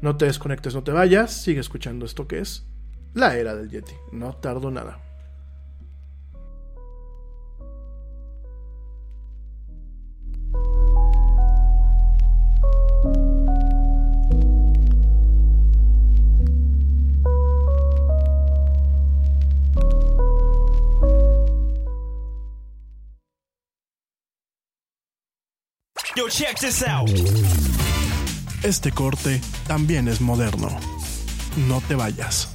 No te desconectes, no te vayas, sigue escuchando esto que es la era del Yeti. No tardo nada. Yo, check this out. Este corte también es moderno. No te vayas.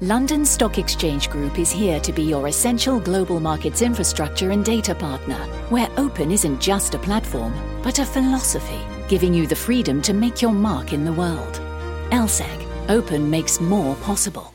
London Stock Exchange Group is here to be your essential global markets infrastructure and data partner, where open isn't just a platform, but a philosophy, giving you the freedom to make your mark in the world. LSEG, open makes more possible.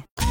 now.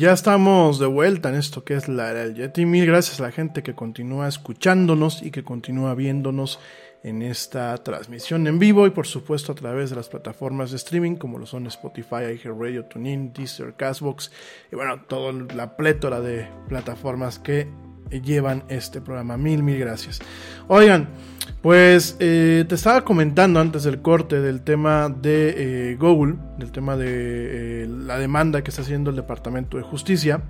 Ya estamos de vuelta en esto que es la era del Yeti. Mil gracias a la gente que continúa escuchándonos y que continúa viéndonos en esta transmisión en vivo y por supuesto a través de las plataformas de streaming como lo son Spotify, iHeartRadio, TuneIn, Deezer, Castbox y bueno, toda la plétora de plataformas que llevan este programa. Mil, mil gracias. Oigan, pues eh, te estaba comentando antes del corte del tema de eh, Google, del tema de eh, la demanda que está haciendo el Departamento de Justicia.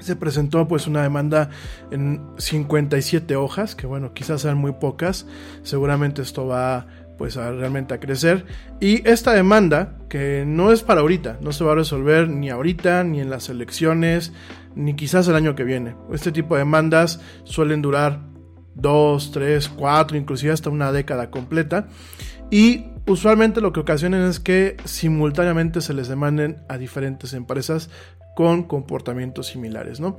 Se presentó pues una demanda en 57 hojas, que bueno, quizás sean muy pocas. Seguramente esto va pues a realmente a crecer. Y esta demanda, que no es para ahorita, no se va a resolver ni ahorita, ni en las elecciones, ni quizás el año que viene. Este tipo de demandas suelen durar dos, tres, cuatro, inclusive hasta una década completa. Y usualmente lo que ocasionan es que simultáneamente se les demanden a diferentes empresas con comportamientos similares, ¿no?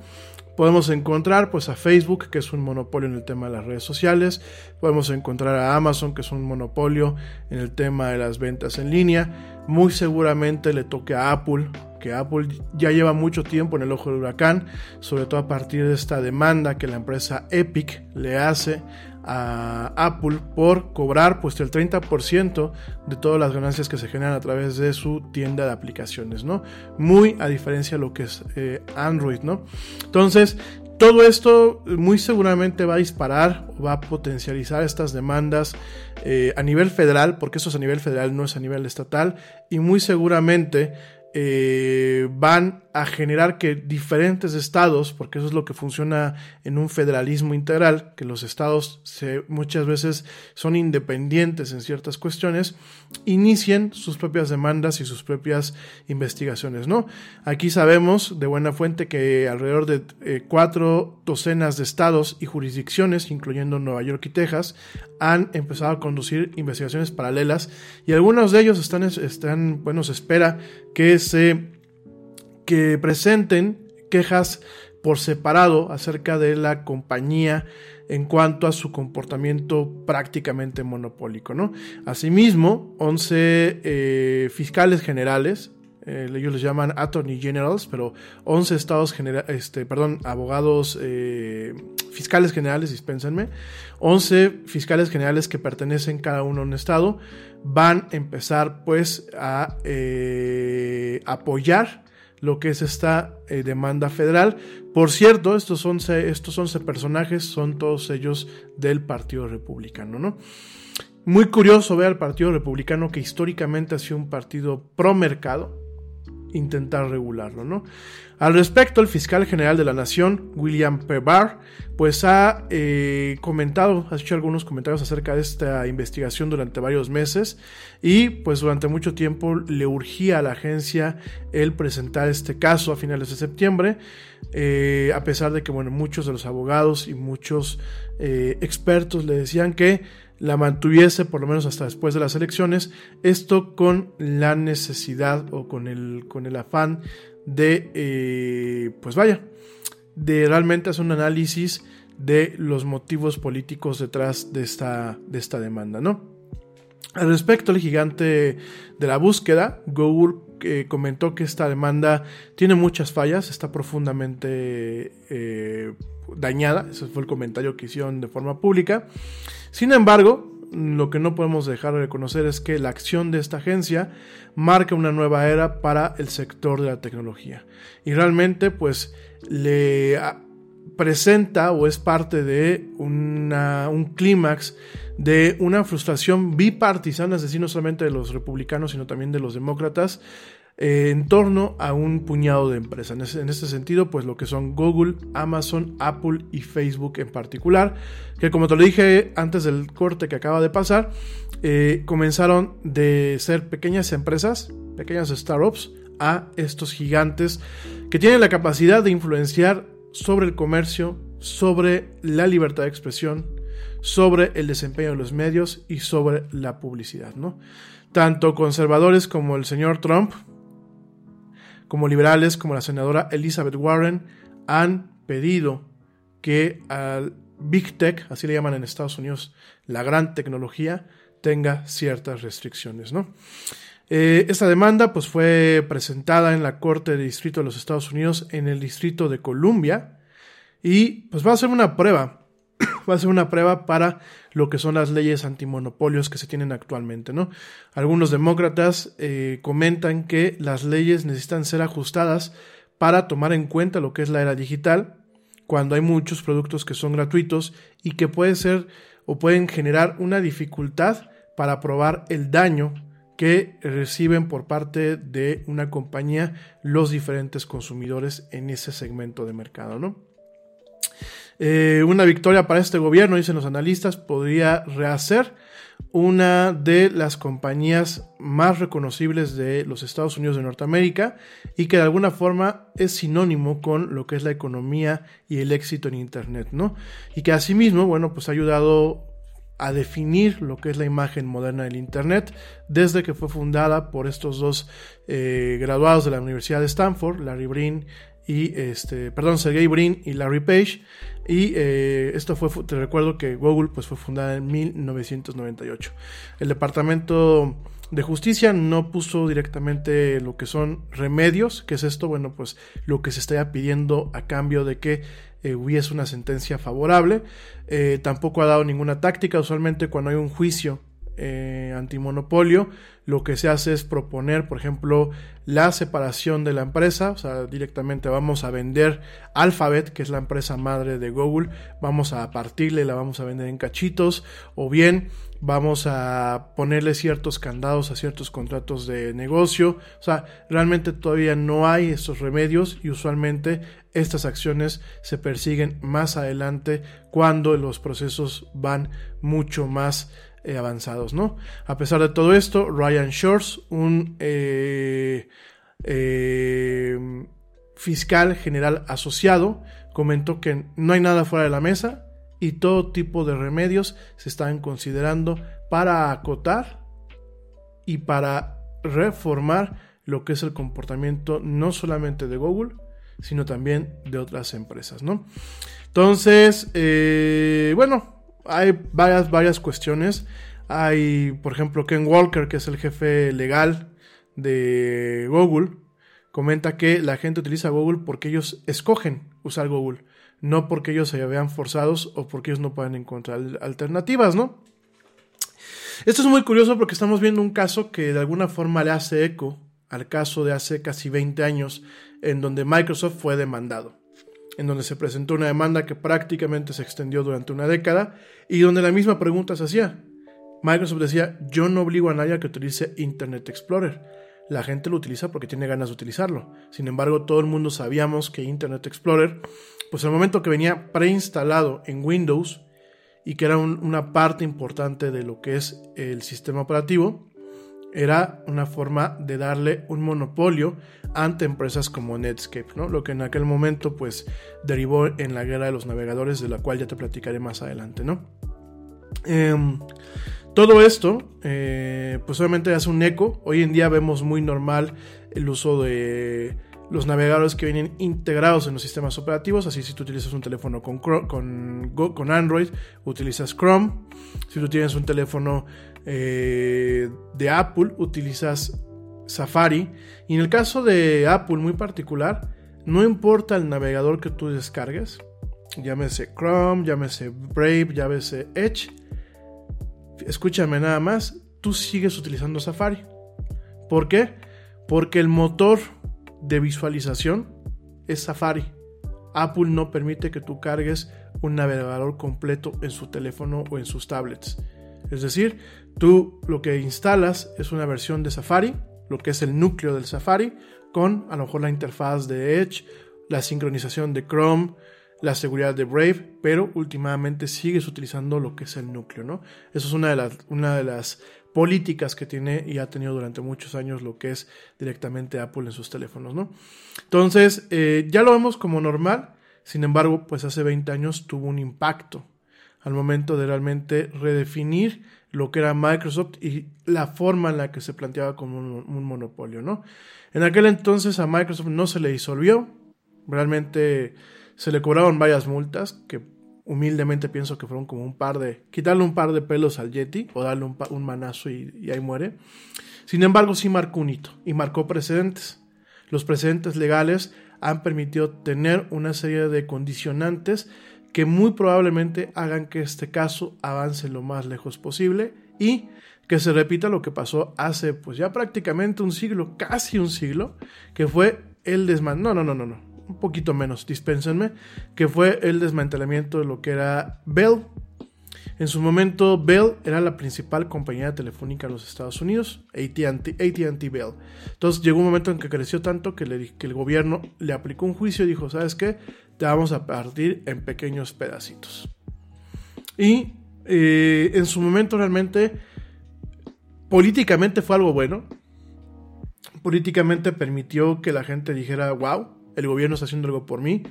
Podemos encontrar pues a Facebook, que es un monopolio en el tema de las redes sociales. Podemos encontrar a Amazon, que es un monopolio en el tema de las ventas en línea. Muy seguramente le toque a Apple, que Apple ya lleva mucho tiempo en el ojo del huracán, sobre todo a partir de esta demanda que la empresa Epic le hace a Apple por cobrar pues el 30% de todas las ganancias que se generan a través de su tienda de aplicaciones, ¿no? Muy a diferencia de lo que es eh, Android, ¿no? Entonces, todo esto muy seguramente va a disparar o va a potencializar estas demandas eh, a nivel federal, porque eso es a nivel federal, no es a nivel estatal, y muy seguramente eh, van a generar que diferentes estados, porque eso es lo que funciona en un federalismo integral, que los estados muchas veces son independientes en ciertas cuestiones, inicien sus propias demandas y sus propias investigaciones. ¿no? Aquí sabemos de buena fuente que alrededor de eh, cuatro docenas de estados y jurisdicciones, incluyendo Nueva York y Texas, han empezado a conducir investigaciones paralelas y algunos de ellos están, están bueno, se espera que que presenten quejas por separado acerca de la compañía en cuanto a su comportamiento prácticamente monopólico. ¿no? Asimismo, 11 eh, fiscales generales, eh, ellos les llaman attorney generals, pero 11 estados este, perdón, abogados eh, fiscales generales, dispénsenme, 11 fiscales generales que pertenecen cada uno a un estado, van a empezar pues a apoyar lo que es esta eh, demanda federal. Por cierto, estos 11, estos 11 personajes son todos ellos del Partido Republicano, ¿no? Muy curioso ver al Partido Republicano que históricamente ha sido un partido pro mercado, intentar regularlo, ¿no? Al respecto, el fiscal general de la Nación, William P. Barr, pues ha eh, comentado, ha hecho algunos comentarios acerca de esta investigación durante varios meses y pues durante mucho tiempo le urgía a la agencia el presentar este caso a finales de septiembre, eh, a pesar de que bueno, muchos de los abogados y muchos eh, expertos le decían que la mantuviese por lo menos hasta después de las elecciones, esto con la necesidad o con el, con el afán de, eh, pues vaya, de realmente hacer un análisis de los motivos políticos detrás de esta, de esta demanda, ¿no? Al respecto, el gigante de la búsqueda, Google eh, comentó que esta demanda tiene muchas fallas, está profundamente eh, dañada, ese fue el comentario que hicieron de forma pública. Sin embargo, lo que no podemos dejar de reconocer es que la acción de esta agencia marca una nueva era para el sector de la tecnología. Y realmente pues le ah, presenta o es parte de un clímax de una frustración bipartisana, es decir, no solamente de los republicanos, sino también de los demócratas, eh, en torno a un puñado de empresas. En ese, ese, sentido, pues lo que son Google, Amazon, Apple y Facebook en particular, que como te lo dije antes del corte que acaba de pasar, eh, comenzaron de ser pequeñas empresas, pequeñas startups, a estos gigantes que tienen la capacidad de influenciar sobre el comercio, sobre la libertad de expresión, sobre el desempeño de los medios y sobre la publicidad, ¿no? Tanto conservadores como el señor Trump, como liberales, como la senadora Elizabeth Warren, han pedido que al Big Tech, así le llaman en Estados Unidos, la gran tecnología, tenga ciertas restricciones, ¿no? Eh, esta demanda pues, fue presentada en la Corte de Distrito de los Estados Unidos en el Distrito de Columbia y pues va a ser una prueba, va a ser una prueba para lo que son las leyes antimonopolios que se tienen actualmente, ¿no? Algunos demócratas eh, comentan que las leyes necesitan ser ajustadas para tomar en cuenta lo que es la era digital, cuando hay muchos productos que son gratuitos y que pueden ser o pueden generar una dificultad para probar el daño que reciben por parte de una compañía los diferentes consumidores en ese segmento de mercado, ¿no? Eh, una victoria para este gobierno, dicen los analistas, podría rehacer una de las compañías más reconocibles de los Estados Unidos de Norteamérica y que de alguna forma es sinónimo con lo que es la economía y el éxito en Internet, ¿no? Y que asimismo, bueno, pues ha ayudado a definir lo que es la imagen moderna del Internet desde que fue fundada por estos dos eh, graduados de la Universidad de Stanford, Larry Brin y este, perdón, Sergey Brin y Larry Page. Y eh, esto fue, te recuerdo que Google pues, fue fundada en 1998. El departamento de justicia no puso directamente lo que son remedios, que es esto, bueno, pues lo que se está pidiendo a cambio de que eh, hubiese una sentencia favorable. Eh, tampoco ha dado ninguna táctica. Usualmente cuando hay un juicio eh, antimonopolio, lo que se hace es proponer, por ejemplo, la separación de la empresa, o sea, directamente vamos a vender Alphabet, que es la empresa madre de Google, vamos a partirle, la vamos a vender en cachitos, o bien vamos a ponerle ciertos candados a ciertos contratos de negocio, o sea, realmente todavía no hay esos remedios y usualmente estas acciones se persiguen más adelante cuando los procesos van mucho más eh, avanzados, ¿no? A pesar de todo esto, Ryan Shores, un eh, eh, fiscal general asociado, comentó que no hay nada fuera de la mesa y todo tipo de remedios se están considerando para acotar y para reformar lo que es el comportamiento no solamente de Google, sino también de otras empresas, ¿no? Entonces, bueno, hay varias, varias cuestiones. Hay, por ejemplo, Ken Walker, que es el jefe legal de Google, comenta que la gente utiliza Google porque ellos escogen usar Google, no porque ellos se vean forzados o porque ellos no puedan encontrar alternativas, ¿no? Esto es muy curioso porque estamos viendo un caso que de alguna forma le hace eco al caso de hace casi 20 años en donde Microsoft fue demandado en donde se presentó una demanda que prácticamente se extendió durante una década y donde la misma pregunta se hacía. Microsoft decía, yo no obligo a nadie a que utilice Internet Explorer. La gente lo utiliza porque tiene ganas de utilizarlo. Sin embargo, todo el mundo sabíamos que Internet Explorer, pues el momento que venía preinstalado en Windows y que era una parte importante de lo que es el sistema operativo, era una forma de darle un monopolio ante empresas como Netscape, ¿no? Lo que en aquel momento pues derivó en la guerra de los navegadores, de la cual ya te platicaré más adelante, ¿no? Em, todo esto, eh, pues obviamente hace un eco. Hoy en día vemos muy normal el uso de los navegadores que vienen integrados en los sistemas operativos. Así, si tú utilizas un teléfono con, con, con Android, utilizas Chrome. Si tú tienes un teléfono eh, de Apple, utilizas Safari. Y en el caso de Apple, muy particular, no importa el navegador que tú descargues, llámese Chrome, llámese Brave, llámese Edge. Escúchame nada más, tú sigues utilizando Safari. ¿Por qué? Porque el motor de visualización es Safari. Apple no permite que tú cargues un navegador completo en su teléfono o en sus tablets. Es decir, tú lo que instalas es una versión de Safari lo que es el núcleo del Safari, con a lo mejor la interfaz de Edge, la sincronización de Chrome, la seguridad de Brave, pero últimamente sigues utilizando lo que es el núcleo, ¿no? Eso es una de las, políticas que tiene y ha tenido durante muchos años lo que es directamente Apple en sus teléfonos, ¿no? Entonces, eh, ya lo vemos como normal, sin embargo, pues hace 20 años tuvo un impacto al momento de realmente redefinir lo que era Microsoft y la forma en la que se planteaba como un, monopolio, ¿no? En aquel entonces a Microsoft no se le disolvió, realmente se le cobraron varias multas que humildemente pienso que fueron como un par de, quitarle un par de pelos al Yeti o darle un, manazo y, ahí muere. Sin embargo, sí marcó un hito y marcó precedentes. Los precedentes legales han permitido tener una serie de condicionantes que muy probablemente hagan que este caso avance lo más lejos posible y que se repita lo que pasó hace pues ya prácticamente un siglo, casi un siglo, que fue el desman... No, no, no, no, un poquito menos, dispénsenme, que fue el desmantelamiento de lo que era Bell. En su momento, Bell era la principal compañía telefónica en los Estados Unidos, ATT Bell. Entonces llegó un momento en que creció tanto que, que el gobierno le aplicó un juicio y dijo, ¿sabes qué? Te vamos a partir en pequeños pedacitos. Y eh, en su momento realmente, políticamente fue algo bueno. Políticamente permitió que la gente dijera, wow, el gobierno está haciendo algo por mí,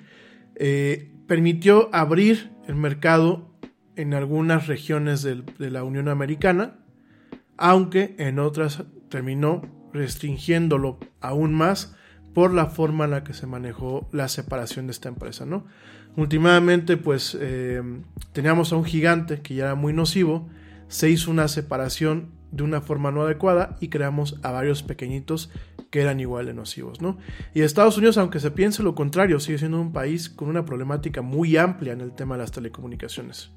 eh, permitió abrir el mercado en algunas regiones de la Unión Americana, aunque en otras terminó restringiéndolo aún más por la forma en la que se manejó la separación de esta empresa, ¿no? Últimamente, pues eh, teníamos a un gigante que ya era muy nocivo, se hizo una separación de una forma no adecuada y creamos a varios pequeñitos que eran igual de nocivos, ¿no? Y Estados Unidos, aunque se piense lo contrario, sigue siendo un país con una problemática muy amplia en el tema de las telecomunicaciones.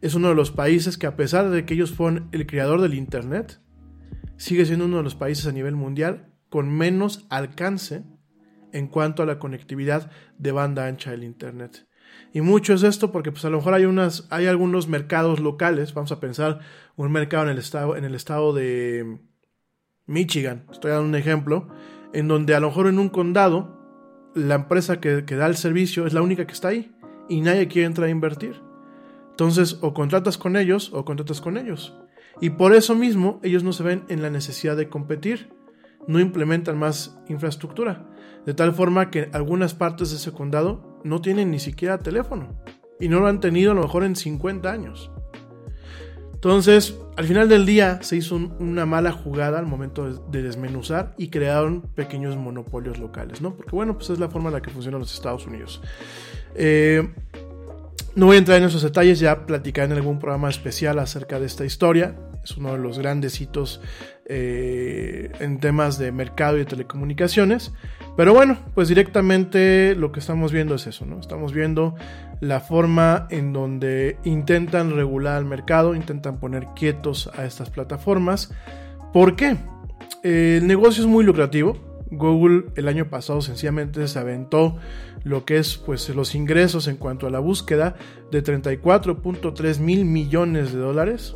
Es uno de los países que a pesar de que ellos fueron el creador del Internet, sigue siendo uno de los países a nivel mundial con menos alcance en cuanto a la conectividad de banda ancha del Internet. Y mucho es esto porque pues a lo mejor hay, unas, hay algunos mercados locales, vamos a pensar un mercado en el estado, en el estado de Michigan, estoy dando un ejemplo, en donde a lo mejor en un condado la empresa que, da el servicio es la única que está ahí y nadie quiere entrar a invertir. Entonces o contratas con ellos o contratas con ellos. Y por eso mismo ellos no se ven en la necesidad de competir, no implementan más infraestructura, de tal forma que algunas partes de ese condado no tienen ni siquiera teléfono y no lo han tenido a lo mejor en 50 años. Entonces, al final del día se hizo una mala jugada al momento de, desmenuzar y crearon pequeños monopolios locales, ¿no? Porque bueno, pues es la forma en la que funcionan los Estados Unidos. Eh, no voy a entrar en esos detalles, ya platicaré en algún programa especial acerca de esta historia. Es uno de los grandes hitos eh, en temas de mercado y de telecomunicaciones. Pero bueno, pues directamente lo que estamos viendo es eso, ¿no? Estamos viendo la forma en donde intentan regular el mercado, intentan poner quietos a estas plataformas. ¿Por qué? El negocio es muy lucrativo. Google el año pasado sencillamente se aventó lo que es pues los ingresos en cuanto a la búsqueda de 34.3 mil millones de dólares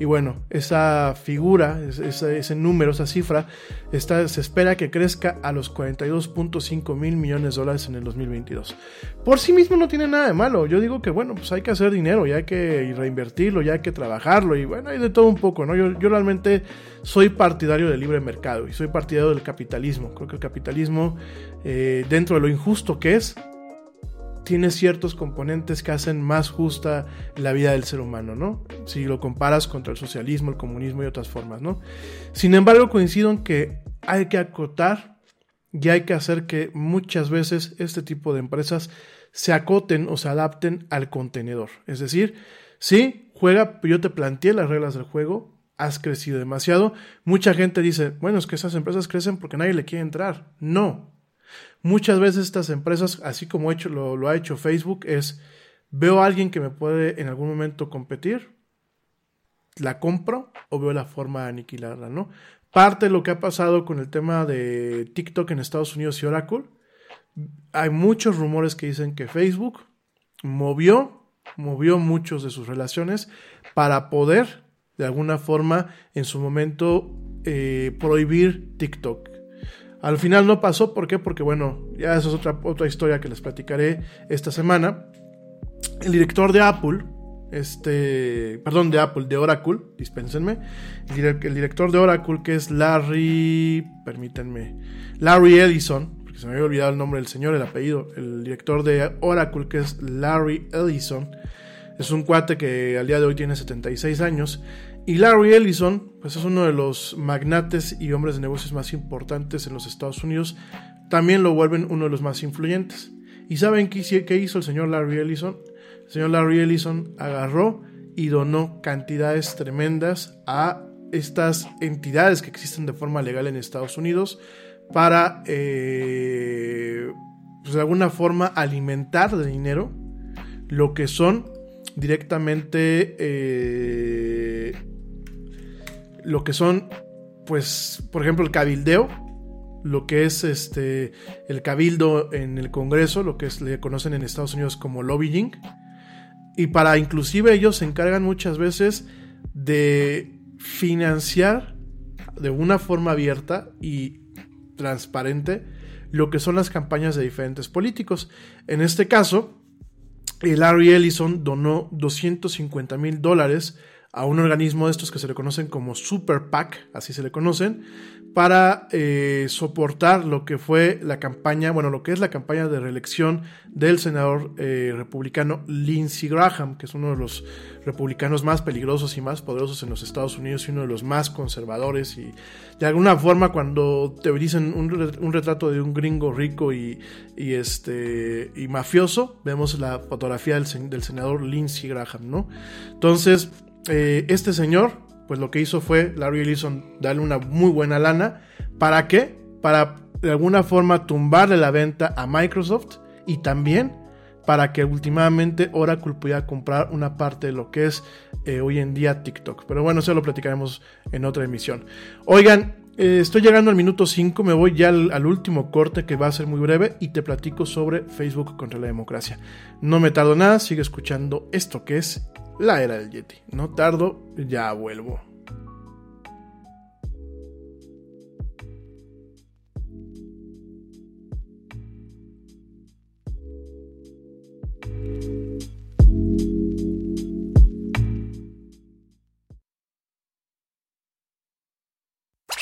y bueno, esa figura, ese, número, esa cifra, está, se espera que crezca a los 42.5 mil millones de dólares en el 2022. Por sí mismo no tiene nada de malo. Yo digo que bueno, pues hay que hacer dinero y hay que reinvertirlo, ya hay que trabajarlo y bueno, hay de todo un poco, ¿no? Yo, yo realmente soy partidario del libre mercado y soy partidario del capitalismo. Creo que el capitalismo, eh, dentro de lo injusto que es, tiene ciertos componentes que hacen más justa la vida del ser humano, ¿no? Si lo comparas contra el socialismo, el comunismo y otras formas, ¿no? Sin embargo, coincido en que hay que acotar y hay que hacer que muchas veces este tipo de empresas se acoten o se adapten al contenedor. Es decir, sí, juega, yo te planteé las reglas del juego, has crecido demasiado. Mucha gente dice, bueno, es que esas empresas crecen porque nadie le quiere entrar. No, Muchas veces estas empresas, así como hecho, lo, ha hecho Facebook, es veo a alguien que me puede en algún momento competir, la compro o veo la forma de aniquilarla, ¿no? Parte de lo que ha pasado con el tema de TikTok en Estados Unidos y Oracle, hay muchos rumores que dicen que Facebook movió, movió muchos de sus relaciones para poder, de alguna forma, en su momento eh, prohibir TikTok. Al final no pasó, ¿por qué? Porque bueno, ya esa es otra, otra historia que les platicaré esta semana. El director de Apple, este, perdón, de Apple, de Oracle, dispénsenme, el, director de Oracle que es Larry, permítanme, Larry Ellison, porque se me había olvidado el nombre del señor, el apellido, el director de Oracle que es Larry Ellison, es un cuate que al día de hoy tiene 76 años, y Larry Ellison, pues es uno de los magnates y hombres de negocios más importantes en los Estados Unidos, también lo vuelven uno de los más influyentes. ¿Y saben qué, hizo el señor Larry Ellison? El señor Larry Ellison agarró y donó cantidades tremendas a estas entidades que existen de forma legal en Estados Unidos para, eh, pues de alguna forma, alimentar de dinero lo que son directamente eh, lo que son, pues, por ejemplo, el cabildeo, lo que es este el cabildo en el Congreso, lo que es, le conocen en Estados Unidos como lobbying, y para inclusive ellos se encargan muchas veces de financiar de una forma abierta y transparente lo que son las campañas de diferentes políticos. En este caso, Larry Ellison donó 250 mil dólares a un organismo de estos que se le conocen como Super PAC, así se le conocen, para eh, soportar lo que fue la campaña, bueno, lo que es la campaña de reelección del senador eh, republicano Lindsey Graham, que es uno de los republicanos más peligrosos y más poderosos en los Estados Unidos y uno de los más conservadores. Y de alguna forma, cuando te dicen un, retrato de un gringo rico y, este, y mafioso, vemos la fotografía del, del senador Lindsey Graham, ¿no? Entonces, eh, este señor, pues lo que hizo fue Larry Ellison darle una muy buena lana. ¿Para qué? Para de alguna forma tumbarle la venta a Microsoft y también para que últimamente Oracle pudiera comprar una parte de lo que es eh, hoy en día TikTok. Pero bueno, eso lo platicaremos en otra emisión. Oigan, eh, estoy llegando al minuto 5, me voy ya al, último corte que va a ser muy breve y te platico sobre Facebook contra la democracia. No me tardo nada, sigue escuchando esto que es la era del Yeti. No tardo, ya vuelvo.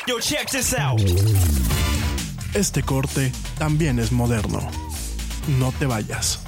Yo, check this out. Este corte también es moderno. No te vayas.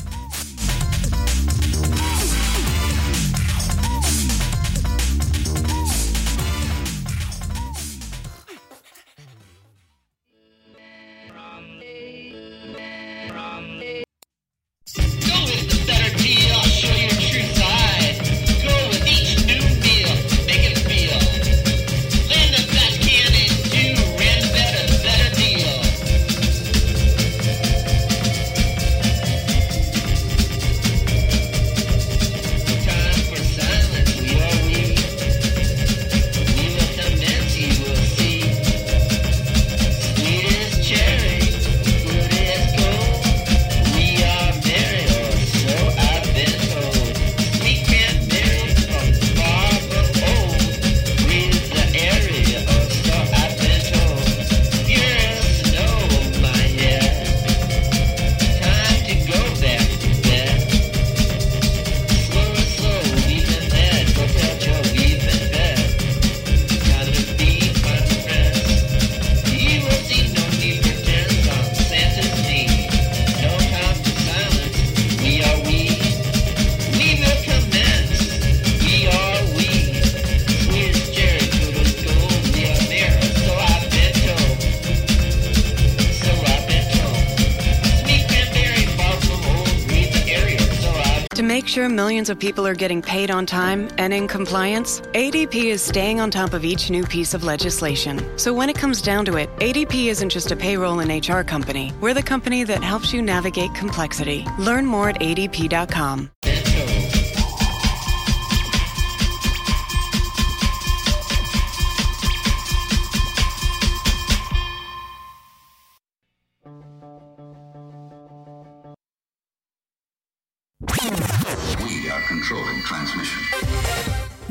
Millions of people are getting paid on time and in compliance, ADP is staying on top of each new piece of legislation. So when it comes down to it, ADP isn't just a payroll and HR company. We're the company that helps you navigate complexity. Learn more at adp.com.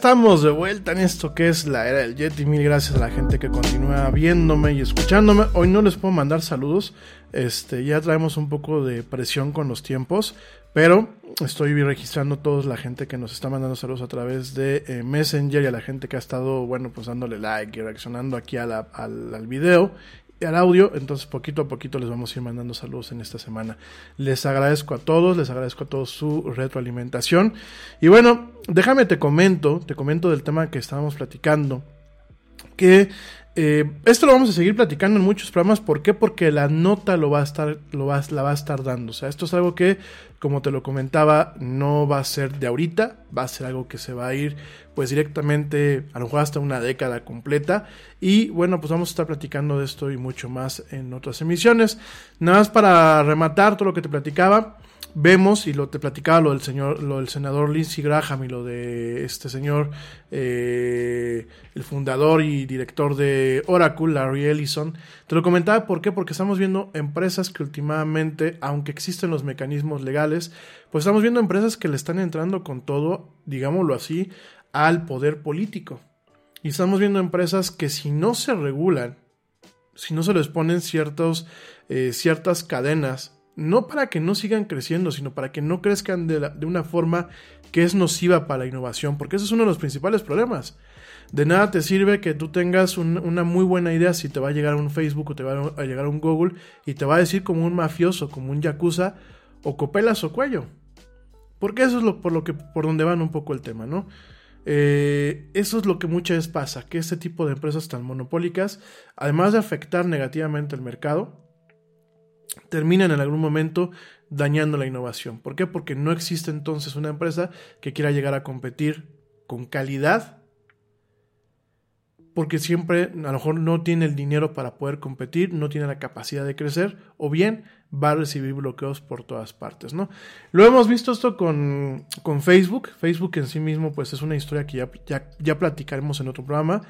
Estamos de vuelta en esto que es la era del Yeti. Mil gracias a la gente que continúa viéndome y escuchándome. Hoy no les puedo mandar saludos. Este, ya traemos un poco de presión con los tiempos. Pero estoy registrando toda la gente que nos está mandando saludos a través de eh, Messenger y a la gente que ha estado, bueno, pues dándole like y reaccionando aquí al, al video al audio, entonces poquito a poquito les vamos a ir mandando saludos en esta semana. Les agradezco a todos, les agradezco a todos su retroalimentación. Y bueno, déjame te comento, te comento del tema que estábamos platicando, que eh, esto lo vamos a seguir platicando en muchos programas. ¿Por qué? Porque la nota lo va a estar, lo va, la va a estar dando. O sea, esto es algo que, como te lo comentaba, no va a ser de ahorita. Va a ser algo que se va a ir, pues directamente, a lo mejor hasta una década completa. Y bueno, pues vamos a estar platicando de esto y mucho más en otras emisiones. Nada más para rematar todo lo que te platicaba vemos, y lo te platicaba lo del señor, lo del senador Lindsey Graham y lo de este señor, eh, el fundador y director de Oracle, Larry Ellison. Te lo comentaba, ¿por qué? Porque estamos viendo empresas que últimamente, aunque existen los mecanismos legales, pues estamos viendo empresas que le están entrando con todo, digámoslo así, al poder político. Y estamos viendo empresas que si no se regulan, si no se les ponen eh, ciertas cadenas no para que no sigan creciendo, sino para que no crezcan de, una forma que es nociva para la innovación, porque ese es uno de los principales problemas. De nada te sirve que tú tengas una muy buena idea si te va a llegar un Facebook o te va a llegar un Google y te va a decir como un mafioso, como un yakuza, o copelas o cuello. Porque eso es lo, por lo que por donde van un poco el tema, ¿no? Eh, eso es lo que muchas veces pasa, que este tipo de empresas tan monopólicas, además de afectar negativamente el mercado, terminan en algún momento dañando la innovación. ¿Por qué? Porque no existe entonces una empresa que quiera llegar a competir con calidad, porque siempre a lo mejor no tiene el dinero para poder competir, no tiene la capacidad de crecer, o bien va a recibir bloqueos por todas partes, ¿no? Lo hemos visto esto con, con Facebook. Facebook en sí mismo, pues es una historia que ya, ya, ya platicaremos en otro programa.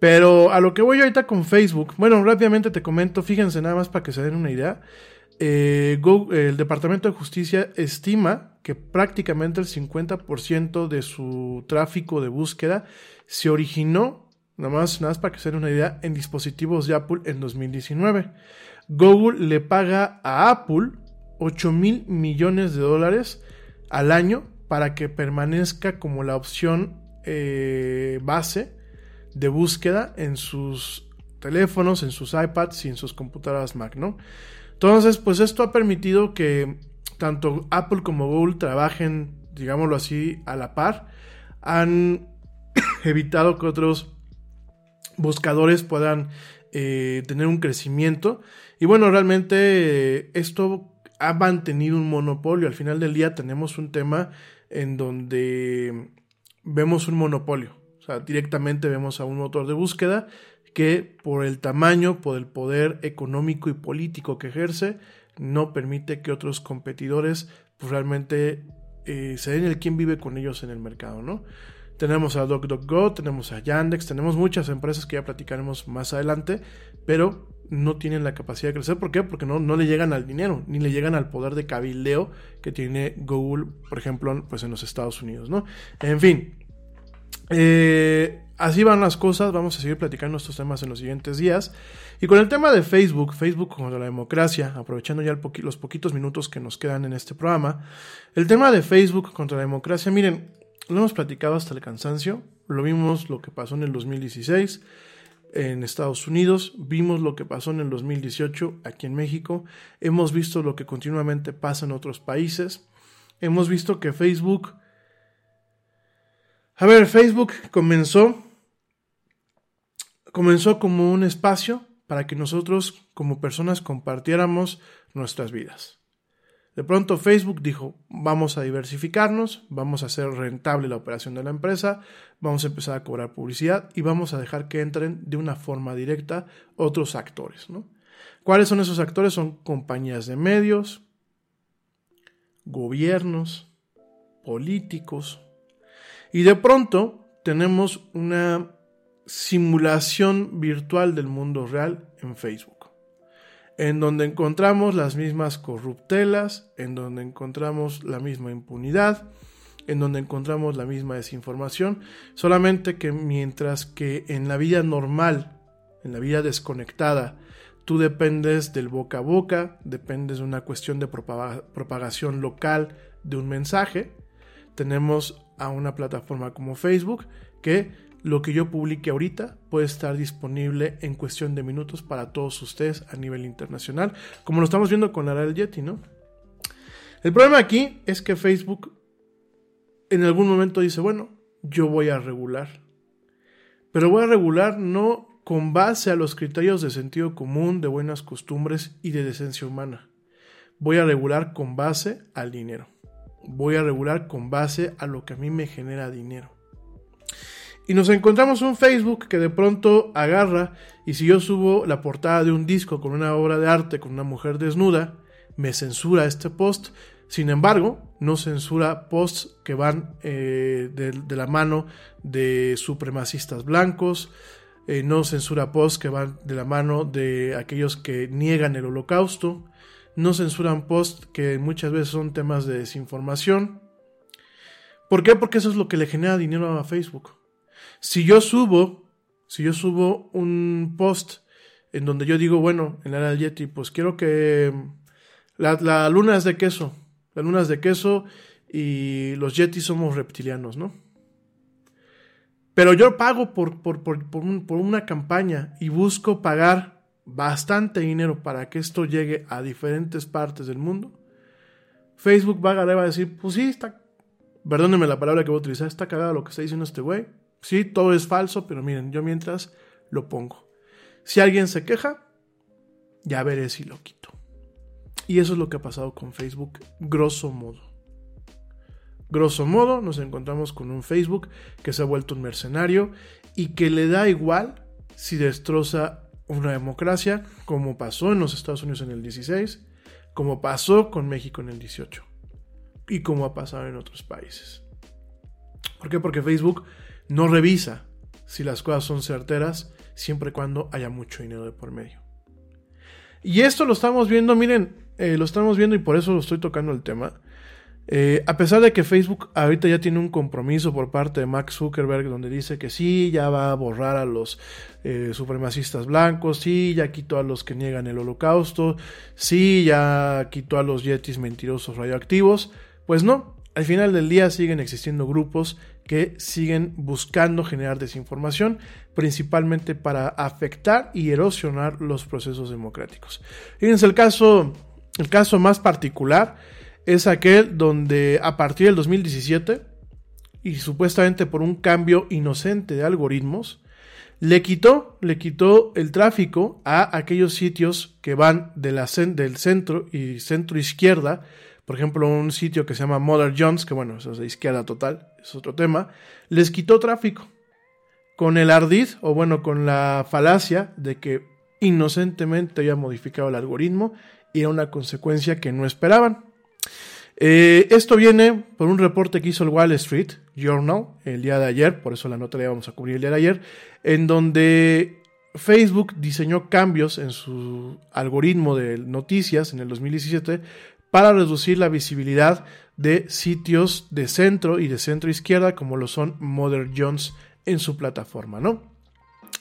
Pero a lo que voy ahorita con Facebook, bueno, rápidamente te comento, fíjense nada más para que se den una idea. Eh, el Departamento de Justicia estima que prácticamente el 50% de su tráfico de búsqueda se originó, nada más, nada más para que se den una idea, en dispositivos de Apple en 2019. Google le paga a Apple 8 mil millones de dólares al año para que permanezca como la opción eh, base de búsqueda en sus teléfonos, en sus iPads y en sus computadoras Mac, ¿no? Entonces, pues esto ha permitido que tanto Apple como Google trabajen, digámoslo así, a la par. Han [COUGHS] evitado que otros buscadores puedan eh, tener un crecimiento. Y bueno, realmente eh, esto ha mantenido un monopolio. Al final del día tenemos un tema en donde vemos un monopolio directamente vemos a un motor de búsqueda que por el tamaño, por el poder económico y político que ejerce, no permite que otros competidores pues, realmente eh, se den el quien vive con ellos en el mercado, ¿no? Tenemos a DuckDuckGo, tenemos a Yandex, tenemos muchas empresas que ya platicaremos más adelante, pero no tienen la capacidad de crecer. ¿Por qué? Porque no, no le llegan al dinero, ni le llegan al poder de cabildeo que tiene Google, por ejemplo, pues en los Estados Unidos, ¿no? En fin, eh, así van las cosas, vamos a seguir platicando estos temas en los siguientes días. Y con el tema de Facebook, Facebook contra la democracia, aprovechando ya los poquitos minutos que nos quedan en este programa, el tema de Facebook contra la democracia, miren, lo hemos platicado hasta el cansancio, lo vimos lo que pasó en el 2016 en Estados Unidos, vimos lo que pasó en el 2018 aquí en México, hemos visto lo que continuamente pasa en otros países, hemos visto que Facebook a ver, Facebook comenzó, comenzó como un espacio para que nosotros como personas compartiéramos nuestras vidas. De pronto Facebook dijo, vamos a diversificarnos, vamos a hacer rentable la operación de la empresa, vamos a empezar a cobrar publicidad y vamos a dejar que entren de una forma directa otros actores. ¿Cuáles son esos actores? Son compañías de medios, gobiernos, políticos. Y de pronto tenemos una simulación virtual del mundo real en Facebook, en donde encontramos las mismas corruptelas, en donde encontramos la misma impunidad, en donde encontramos la misma desinformación, solamente que mientras que en la vida normal, en la vida desconectada, tú dependes del boca a boca, dependes de una cuestión de propagación local de un mensaje, tenemos a una plataforma como Facebook que lo que yo publique ahorita puede estar disponible en cuestión de minutos para todos ustedes a nivel internacional, como lo estamos viendo con del Yeti, ¿no? El problema aquí es que Facebook en algún momento dice, bueno, yo voy a regular. Pero voy a regular no con base a los criterios de sentido común, de buenas costumbres y de decencia humana. Voy a regular con base al dinero voy a regular con base a lo que a mí me genera dinero. Y nos encontramos un Facebook que de pronto agarra y si yo subo la portada de un disco con una obra de arte con una mujer desnuda, me censura este post. Sin embargo, no censura posts que van eh, de, la mano de supremacistas blancos, eh, no censura posts que van de la mano de aquellos que niegan el holocausto, no censuran posts que muchas veces son temas de desinformación. ¿Por qué? Porque eso es lo que le genera dinero a Facebook. Si yo subo, si yo subo un post en donde yo digo, bueno, en la era del Yeti, pues quiero que la, luna es de queso, la luna es de queso y los Yetis somos reptilianos, ¿no? Pero yo pago por, por, por, por una campaña y busco pagar bastante dinero para que esto llegue a diferentes partes del mundo, Facebook va a agarrar decir, pues sí, está, perdónenme la palabra que voy a utilizar, está cagado lo que está diciendo este güey. Sí, todo es falso, pero miren, yo mientras lo pongo. Si alguien se queja, ya veré si lo quito. Y eso es lo que ha pasado con Facebook, grosso modo. Grosso modo, nos encontramos con un Facebook que se ha vuelto un mercenario y que le da igual si destroza una democracia, como pasó en los Estados Unidos en el 16, como pasó con México en el 18 y como ha pasado en otros países. ¿Por qué? Porque Facebook no revisa si las cosas son certeras siempre y cuando haya mucho dinero de por medio. Y esto lo estamos viendo, miren, eh, lo estamos viendo y por eso lo estoy tocando el tema. Eh, a pesar de que Facebook ahorita ya tiene un compromiso por parte de Max Zuckerberg donde dice que sí, ya va a borrar a los eh, supremacistas blancos, sí, ya quitó a los que niegan el holocausto, sí, ya quitó a los yetis mentirosos radioactivos, pues no, al final del día siguen existiendo grupos que siguen buscando generar desinformación, principalmente para afectar y erosionar los procesos democráticos. Fíjense el caso, el caso más particular es aquel donde a partir del 2017, y supuestamente por un cambio inocente de algoritmos, le quitó, le quitó el tráfico a aquellos sitios que van de la, del centro y centro izquierda, por ejemplo, un sitio que se llama Mother Jones, que bueno, eso es de izquierda total, es otro tema, les quitó tráfico con el ardid, o bueno, con la falacia de que inocentemente había modificado el algoritmo y era una consecuencia que no esperaban. Eh, esto viene por un reporte que hizo el Wall Street Journal el día de ayer, por eso la nota la vamos a cubrir el día de ayer, en donde Facebook diseñó cambios en su algoritmo de noticias en el 2017 para reducir la visibilidad de sitios de centro y de centro izquierda como lo son Mother Jones en su plataforma, ¿no?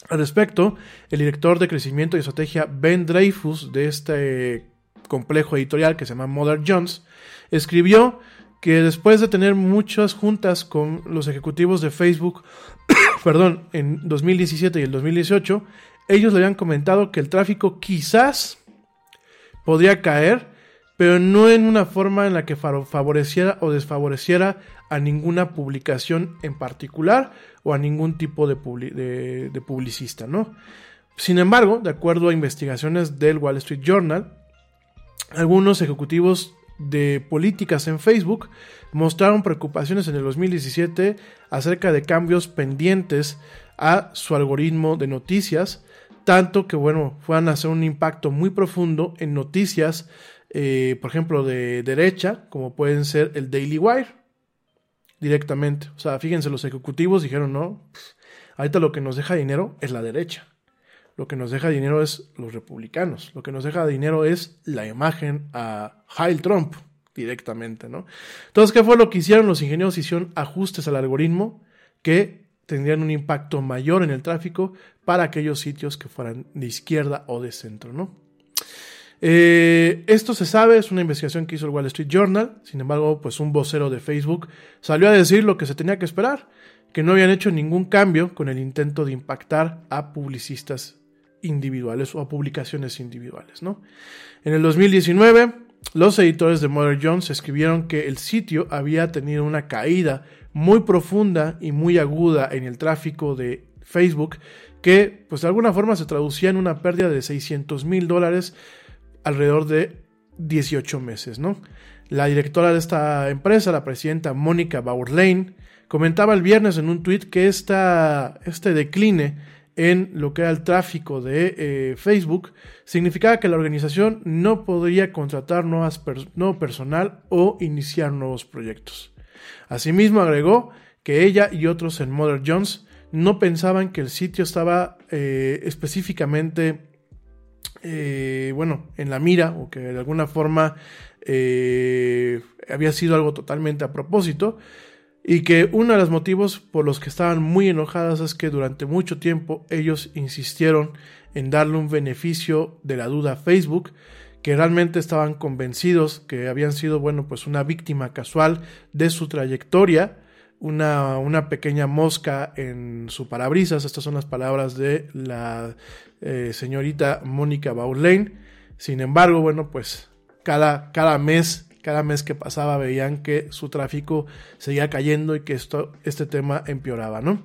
Al respecto, el director de crecimiento y estrategia Ben Dreyfus de este complejo editorial que se llama Mother Jones escribió que después de tener muchas juntas con los ejecutivos de Facebook, [COUGHS] perdón, en 2017 y el 2018, ellos le habían comentado que el tráfico quizás podría caer, pero no en una forma en la que favoreciera o desfavoreciera a ninguna publicación en particular o a ningún tipo de, de publicista, ¿no? Sin embargo, de acuerdo a investigaciones del Wall Street Journal, algunos ejecutivos de políticas en Facebook mostraron preocupaciones en el 2017 acerca de cambios pendientes a su algoritmo de noticias, tanto que bueno, fueron a hacer un impacto muy profundo en noticias, eh, por ejemplo, de derecha, como pueden ser el Daily Wire, directamente. O sea, fíjense, los ejecutivos dijeron, no, ahorita lo que nos deja dinero es la derecha. Lo que nos deja dinero es los republicanos. Lo que nos deja dinero es la imagen a Heil Trump directamente, ¿no? Entonces, ¿qué fue lo que hicieron? Los ingenieros hicieron ajustes al algoritmo que tendrían un impacto mayor en el tráfico para aquellos sitios que fueran de izquierda o de centro, ¿no? Eh, esto se sabe, es una investigación que hizo el Wall Street Journal, sin embargo, pues un vocero de Facebook salió a decir lo que se tenía que esperar, que no habían hecho ningún cambio con el intento de impactar a publicistas individuales o a publicaciones individuales. ¿no? En el 2019, los editores de Mother Jones escribieron que el sitio había tenido una caída muy profunda y muy aguda en el tráfico de Facebook, que pues de alguna forma se traducía en una pérdida de 600 mil dólares alrededor de 18 meses. La directora de esta empresa, la presidenta Mónica Bauer Lane, comentaba el viernes en un tuit que esta, este decline en lo que era el tráfico de eh, Facebook, significaba que la organización no podría contratar nuevas nuevo personal o iniciar nuevos proyectos. Asimismo, agregó que ella y otros en Mother Jones no pensaban que el sitio estaba eh, específicamente, eh, bueno, en la mira o que de alguna forma había sido algo totalmente a propósito, y que uno de los motivos por los que estaban muy enojadas es que durante mucho tiempo ellos insistieron en darle un beneficio de la duda a Facebook, que realmente estaban convencidos que habían sido, bueno, pues una víctima casual de su trayectoria, una, una pequeña mosca en su parabrisas, estas son las palabras de la eh, señorita Mónica Baulane. Sin embargo, bueno, pues cada, cada mes cada mes que pasaba veían que su tráfico seguía cayendo y que esto, este tema empeoraba, ¿no?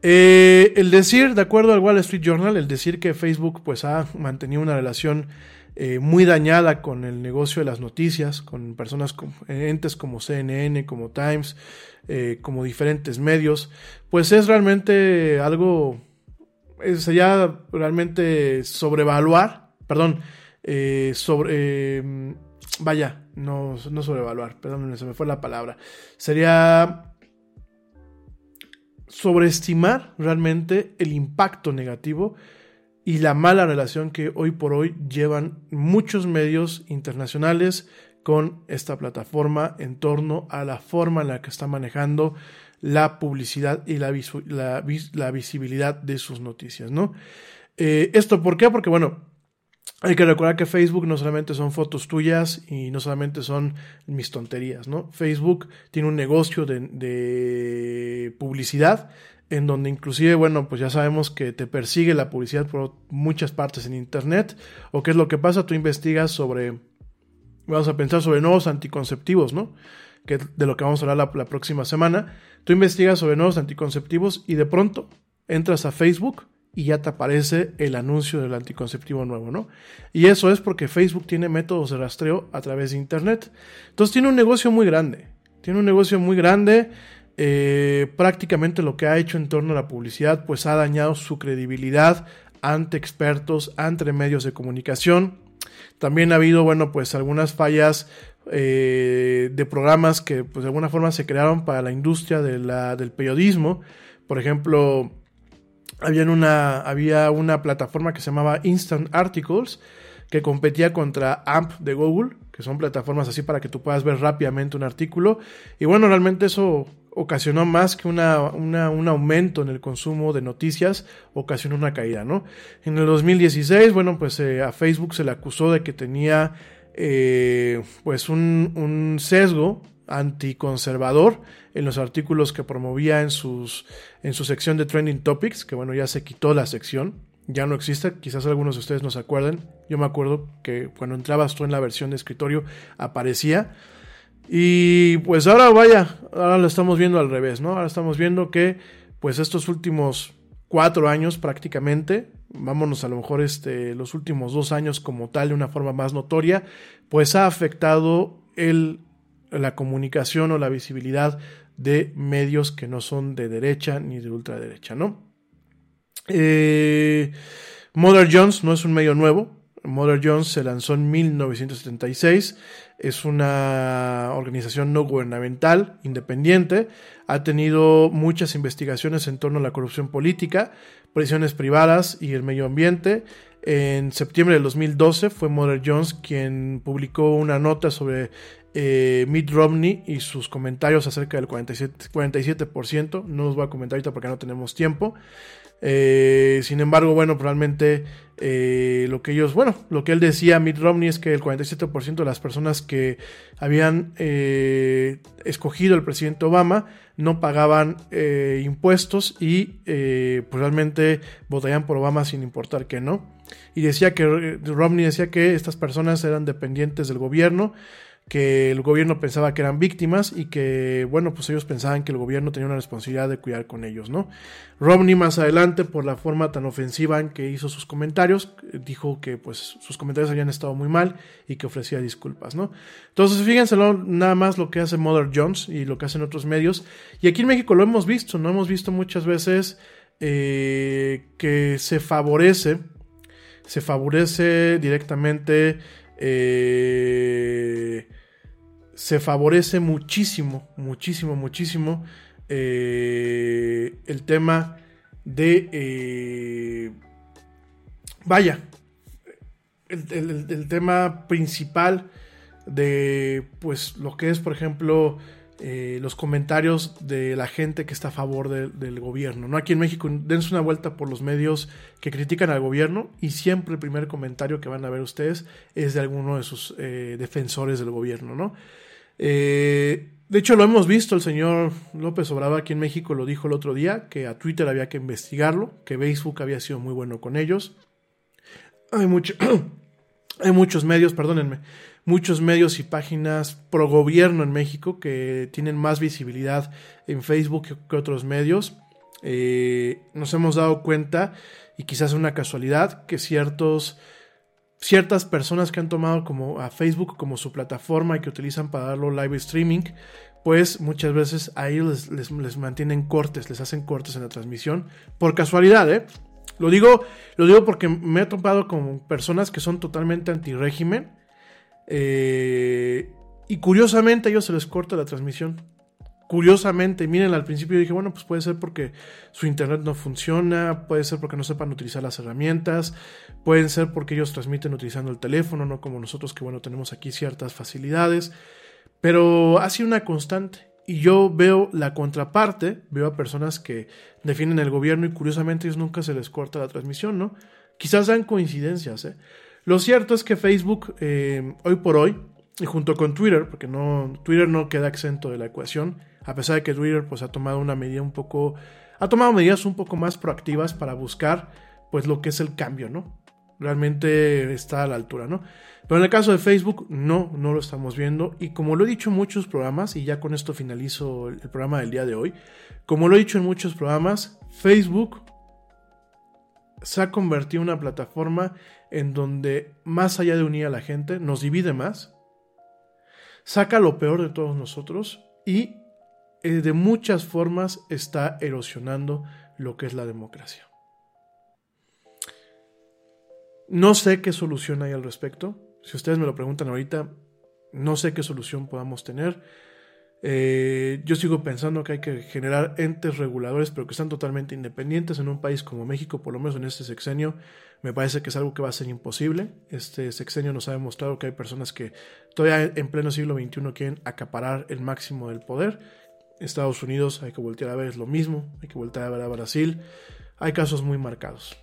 Eh, el decir, de acuerdo al Wall Street Journal, el decir que Facebook pues ha mantenido una relación eh, muy dañada con el negocio de las noticias, con personas, con, entes como CNN, como Times, eh, como diferentes medios, pues es realmente algo, sería realmente sobrevaluar, perdón, sobre vaya, no, no sobrevaluar, perdón, se me fue la palabra. Sería sobreestimar realmente el impacto negativo y la mala relación que hoy por hoy llevan muchos medios internacionales con esta plataforma en torno a la forma en la que está manejando la publicidad y la, la, visibilidad de sus noticias, ¿no? Eh, ¿Esto por qué? Porque, bueno, hay que recordar que Facebook no solamente son fotos tuyas y no solamente son mis tonterías, ¿no? Facebook tiene un negocio de, publicidad en donde inclusive, bueno, pues ya sabemos que te persigue la publicidad por muchas partes en Internet. ¿O qué es lo que pasa? Tú investigas sobre, vamos a pensar sobre nuevos anticonceptivos, ¿no? Que de lo que vamos a hablar la, la próxima semana. Tú investigas sobre nuevos anticonceptivos y de pronto entras a Facebook y ya te aparece el anuncio del anticonceptivo nuevo, ¿no? Y eso es porque Facebook tiene métodos de rastreo a través de Internet. Entonces tiene un negocio muy grande, tiene un negocio muy grande. Eh, prácticamente lo que ha hecho en torno a la publicidad, pues ha dañado su credibilidad ante expertos, ante medios de comunicación. También ha habido, bueno, pues algunas fallas eh, de programas que, pues de alguna forma se crearon para la industria del periodismo. Por ejemplo, una, había una plataforma que se llamaba Instant Articles que competía contra AMP de Google, que son plataformas así para que tú puedas ver rápidamente un artículo. Y bueno, realmente eso ocasionó más que una, un aumento en el consumo de noticias, ocasionó una caída, ¿no? En el 2016, bueno, pues eh, a Facebook se le acusó de que tenía eh, pues un, un sesgo anticonservador en los artículos que promovía en, sus, en su sección de Trending Topics, que bueno, ya se quitó la sección, ya no existe, quizás algunos de ustedes no se acuerden, yo me acuerdo que cuando entrabas tú en la versión de escritorio aparecía, y pues ahora vaya, ahora lo estamos viendo al revés, ¿no? Ahora estamos viendo que pues estos últimos cuatro años prácticamente, vámonos a lo mejor este, los últimos dos años como tal de una forma más notoria, pues ha afectado el, la comunicación o la visibilidad de medios que no son de derecha ni de ultraderecha, ¿no? Eh, Mother Jones no es un medio nuevo. Mother Jones se lanzó en 1976. Es una organización no gubernamental, independiente. Ha tenido muchas investigaciones en torno a la corrupción política, prisiones privadas y el medio ambiente. En septiembre del 2012 fue Mother Jones quien publicó una nota sobre eh, Mitt Romney y sus comentarios acerca del 47%, 47%. No los voy a comentar ahorita porque no tenemos tiempo. Eh, sin embargo, bueno, probablemente eh, lo que ellos, bueno, lo que él decía, Mitt Romney, es que el 47% de las personas que habían eh, escogido al presidente Obama no pagaban impuestos y pues realmente votarían por Obama sin importar que no. Y decía que Romney decía que estas personas eran dependientes del gobierno que el gobierno pensaba que eran víctimas y que, bueno, pues ellos pensaban que el gobierno tenía una responsabilidad de cuidar con ellos, ¿no? Romney más adelante, por la forma tan ofensiva en que hizo sus comentarios, dijo que pues sus comentarios habían estado muy mal y que ofrecía disculpas, ¿no? Entonces, fíjense nada más lo que hace Mother Jones y lo que hacen otros medios. Y aquí en México lo hemos visto, ¿no? Hemos visto muchas veces eh, que se favorece, se favorece directamente eh, se favorece muchísimo, muchísimo, muchísimo eh, el tema de... Eh, vaya, el, tema principal de pues lo que es, por ejemplo, eh, los comentarios de la gente que está a favor del gobierno. ¿no? Aquí en México, dense una vuelta por los medios que critican al gobierno y siempre el primer comentario que van a ver ustedes es de alguno de sus eh, defensores del gobierno. ¿no? Eh, de hecho, lo hemos visto, el señor López Obrador aquí en México lo dijo el otro día, que a Twitter había que investigarlo, que Facebook había sido muy bueno con ellos. Hay, mucho, [CLEARS THROAT] hay muchos medios, perdónenme, muchos medios y páginas pro gobierno en México que tienen más visibilidad en Facebook que, otros medios. Eh, nos hemos dado cuenta, y quizás una casualidad, que ciertos, ciertas personas que han tomado como a Facebook como su plataforma y que utilizan para darlo live streaming, pues muchas veces a ellos les, les, mantienen cortes, les hacen cortes en la transmisión, por casualidad, ¿eh? Lo digo, lo digo porque me he topado con personas que son totalmente anti-régimen eh, y curiosamente a ellos se les corta la transmisión. Curiosamente, miren, al principio dije, bueno, pues puede ser porque su internet no funciona, puede ser porque no sepan utilizar las herramientas, pueden ser porque ellos transmiten utilizando el teléfono, no como nosotros que, bueno, tenemos aquí ciertas facilidades, pero ha sido una constante. Y yo veo la contraparte, veo a personas que defienden el gobierno y curiosamente ellos nunca se les corta la transmisión, ¿no? Quizás dan coincidencias, ¿eh? Lo cierto es que Facebook, eh, hoy por hoy, y junto con Twitter, porque no, Twitter no queda exento de la ecuación, a pesar de que Twitter pues, ha tomado una medida un poco, ha tomado medidas un poco más proactivas para buscar pues lo que es el cambio, ¿no? Realmente está a la altura, ¿no? Pero en el caso de Facebook, no, no lo estamos viendo. Y como lo he dicho en muchos programas, y ya con esto finalizo el programa del día de hoy, como lo he dicho en muchos programas, Facebook se ha convertido en una plataforma en donde, más allá de unir a la gente, nos divide más, saca lo peor de todos nosotros y eh, de muchas formas está erosionando lo que es la democracia. No sé qué solución hay al respecto. Si ustedes me lo preguntan ahorita, no sé qué solución podamos tener. Eh, yo sigo pensando que hay que generar entes reguladores, pero que sean totalmente independientes en un país como México, por lo menos en este sexenio. Me parece que es algo que va a ser imposible. Este sexenio nos ha demostrado que hay personas que todavía en pleno siglo XXI quieren acaparar el máximo del poder. Estados Unidos hay que voltear a ver es lo mismo, hay que voltear a ver a Brasil. Hay casos muy marcados.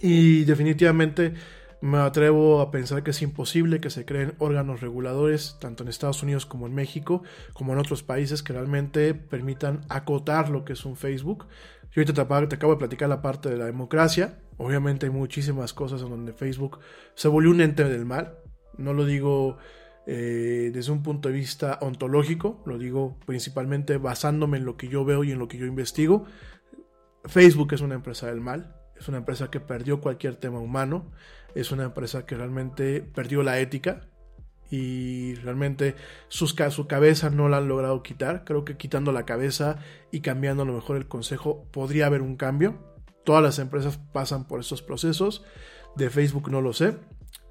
Y definitivamente me atrevo a pensar que es imposible que se creen órganos reguladores, tanto en Estados Unidos como en México, como en otros países, que realmente permitan acotar lo que es un Facebook. Yo ahorita te, acabo de platicar la parte de la democracia. Obviamente hay muchísimas cosas en donde Facebook se volvió un ente del mal. No lo digo eh, desde un punto de vista ontológico, lo digo principalmente basándome en lo que yo veo y en lo que yo investigo. Facebook es una empresa del mal, es una empresa que perdió cualquier tema humano, es una empresa que realmente perdió la ética y realmente sus, su cabeza no la han logrado quitar. Creo que quitando la cabeza y cambiando a lo mejor el consejo podría haber un cambio. Todas las empresas pasan por estos procesos. De Facebook no lo sé.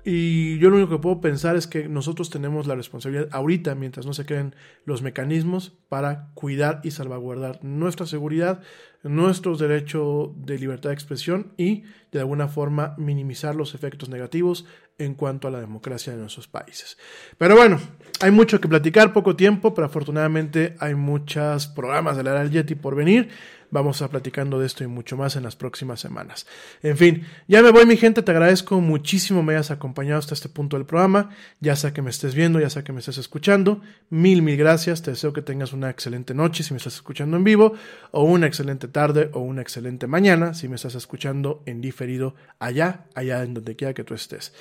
Y yo lo único que puedo pensar es que nosotros tenemos la responsabilidad ahorita, mientras no se creen los mecanismos, para cuidar y salvaguardar nuestra seguridad, nuestros derechos de libertad de expresión y de alguna forma minimizar los efectos negativos en cuanto a la democracia de nuestros países. Pero bueno, hay mucho que platicar, poco tiempo, pero afortunadamente hay muchos programas de la era del Yeti por venir. Vamos a platicando de esto y mucho más en las próximas semanas. En fin, ya me voy mi gente, te agradezco muchísimo me hayas acompañado hasta este punto del programa, ya sea que me estés viendo, ya sea que me estés escuchando, mil, mil gracias, te deseo que tengas una excelente noche si me estás escuchando en vivo, o una excelente tarde o una excelente mañana si me estás escuchando en diferido allá, allá en donde quiera que tú estés.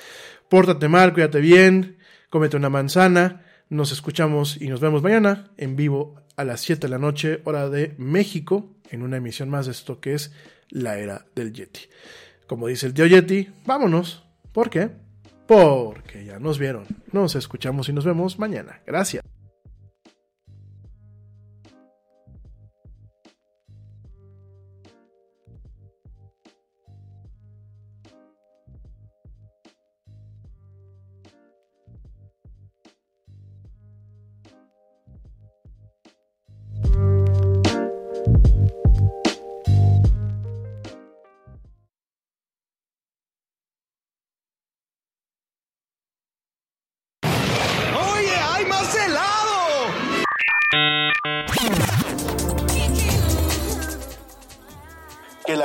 Pórtate mal, cuídate bien, cómete una manzana, nos escuchamos y nos vemos mañana en vivo a las 7 de la noche, hora de México, en una emisión más de esto que es la era del Yeti. Como dice el tío Yeti, vámonos. ¿Por qué? Porque ya nos vieron. Nos escuchamos y nos vemos mañana. Gracias.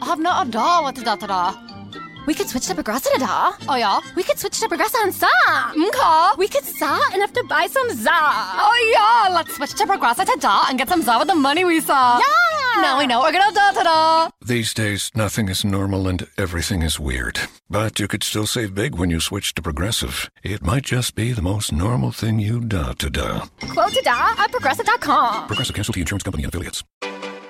I have not a da what a da da da. We could switch to Progressa da. Oh yeah. We could switch to Progressa and sa. Okay. We could sa enough to buy some za. Oh yeah. Let's switch to Progressa to da and get some za with the money we saw. Yeah. Now we know we're gonna da da da. These days, nothing is normal and everything is weird. But you could still save big when you switch to Progressive. It might just be the most normal thing you da to da. Quote to da at progressive.com. Progressive Casualty Insurance Company and affiliates.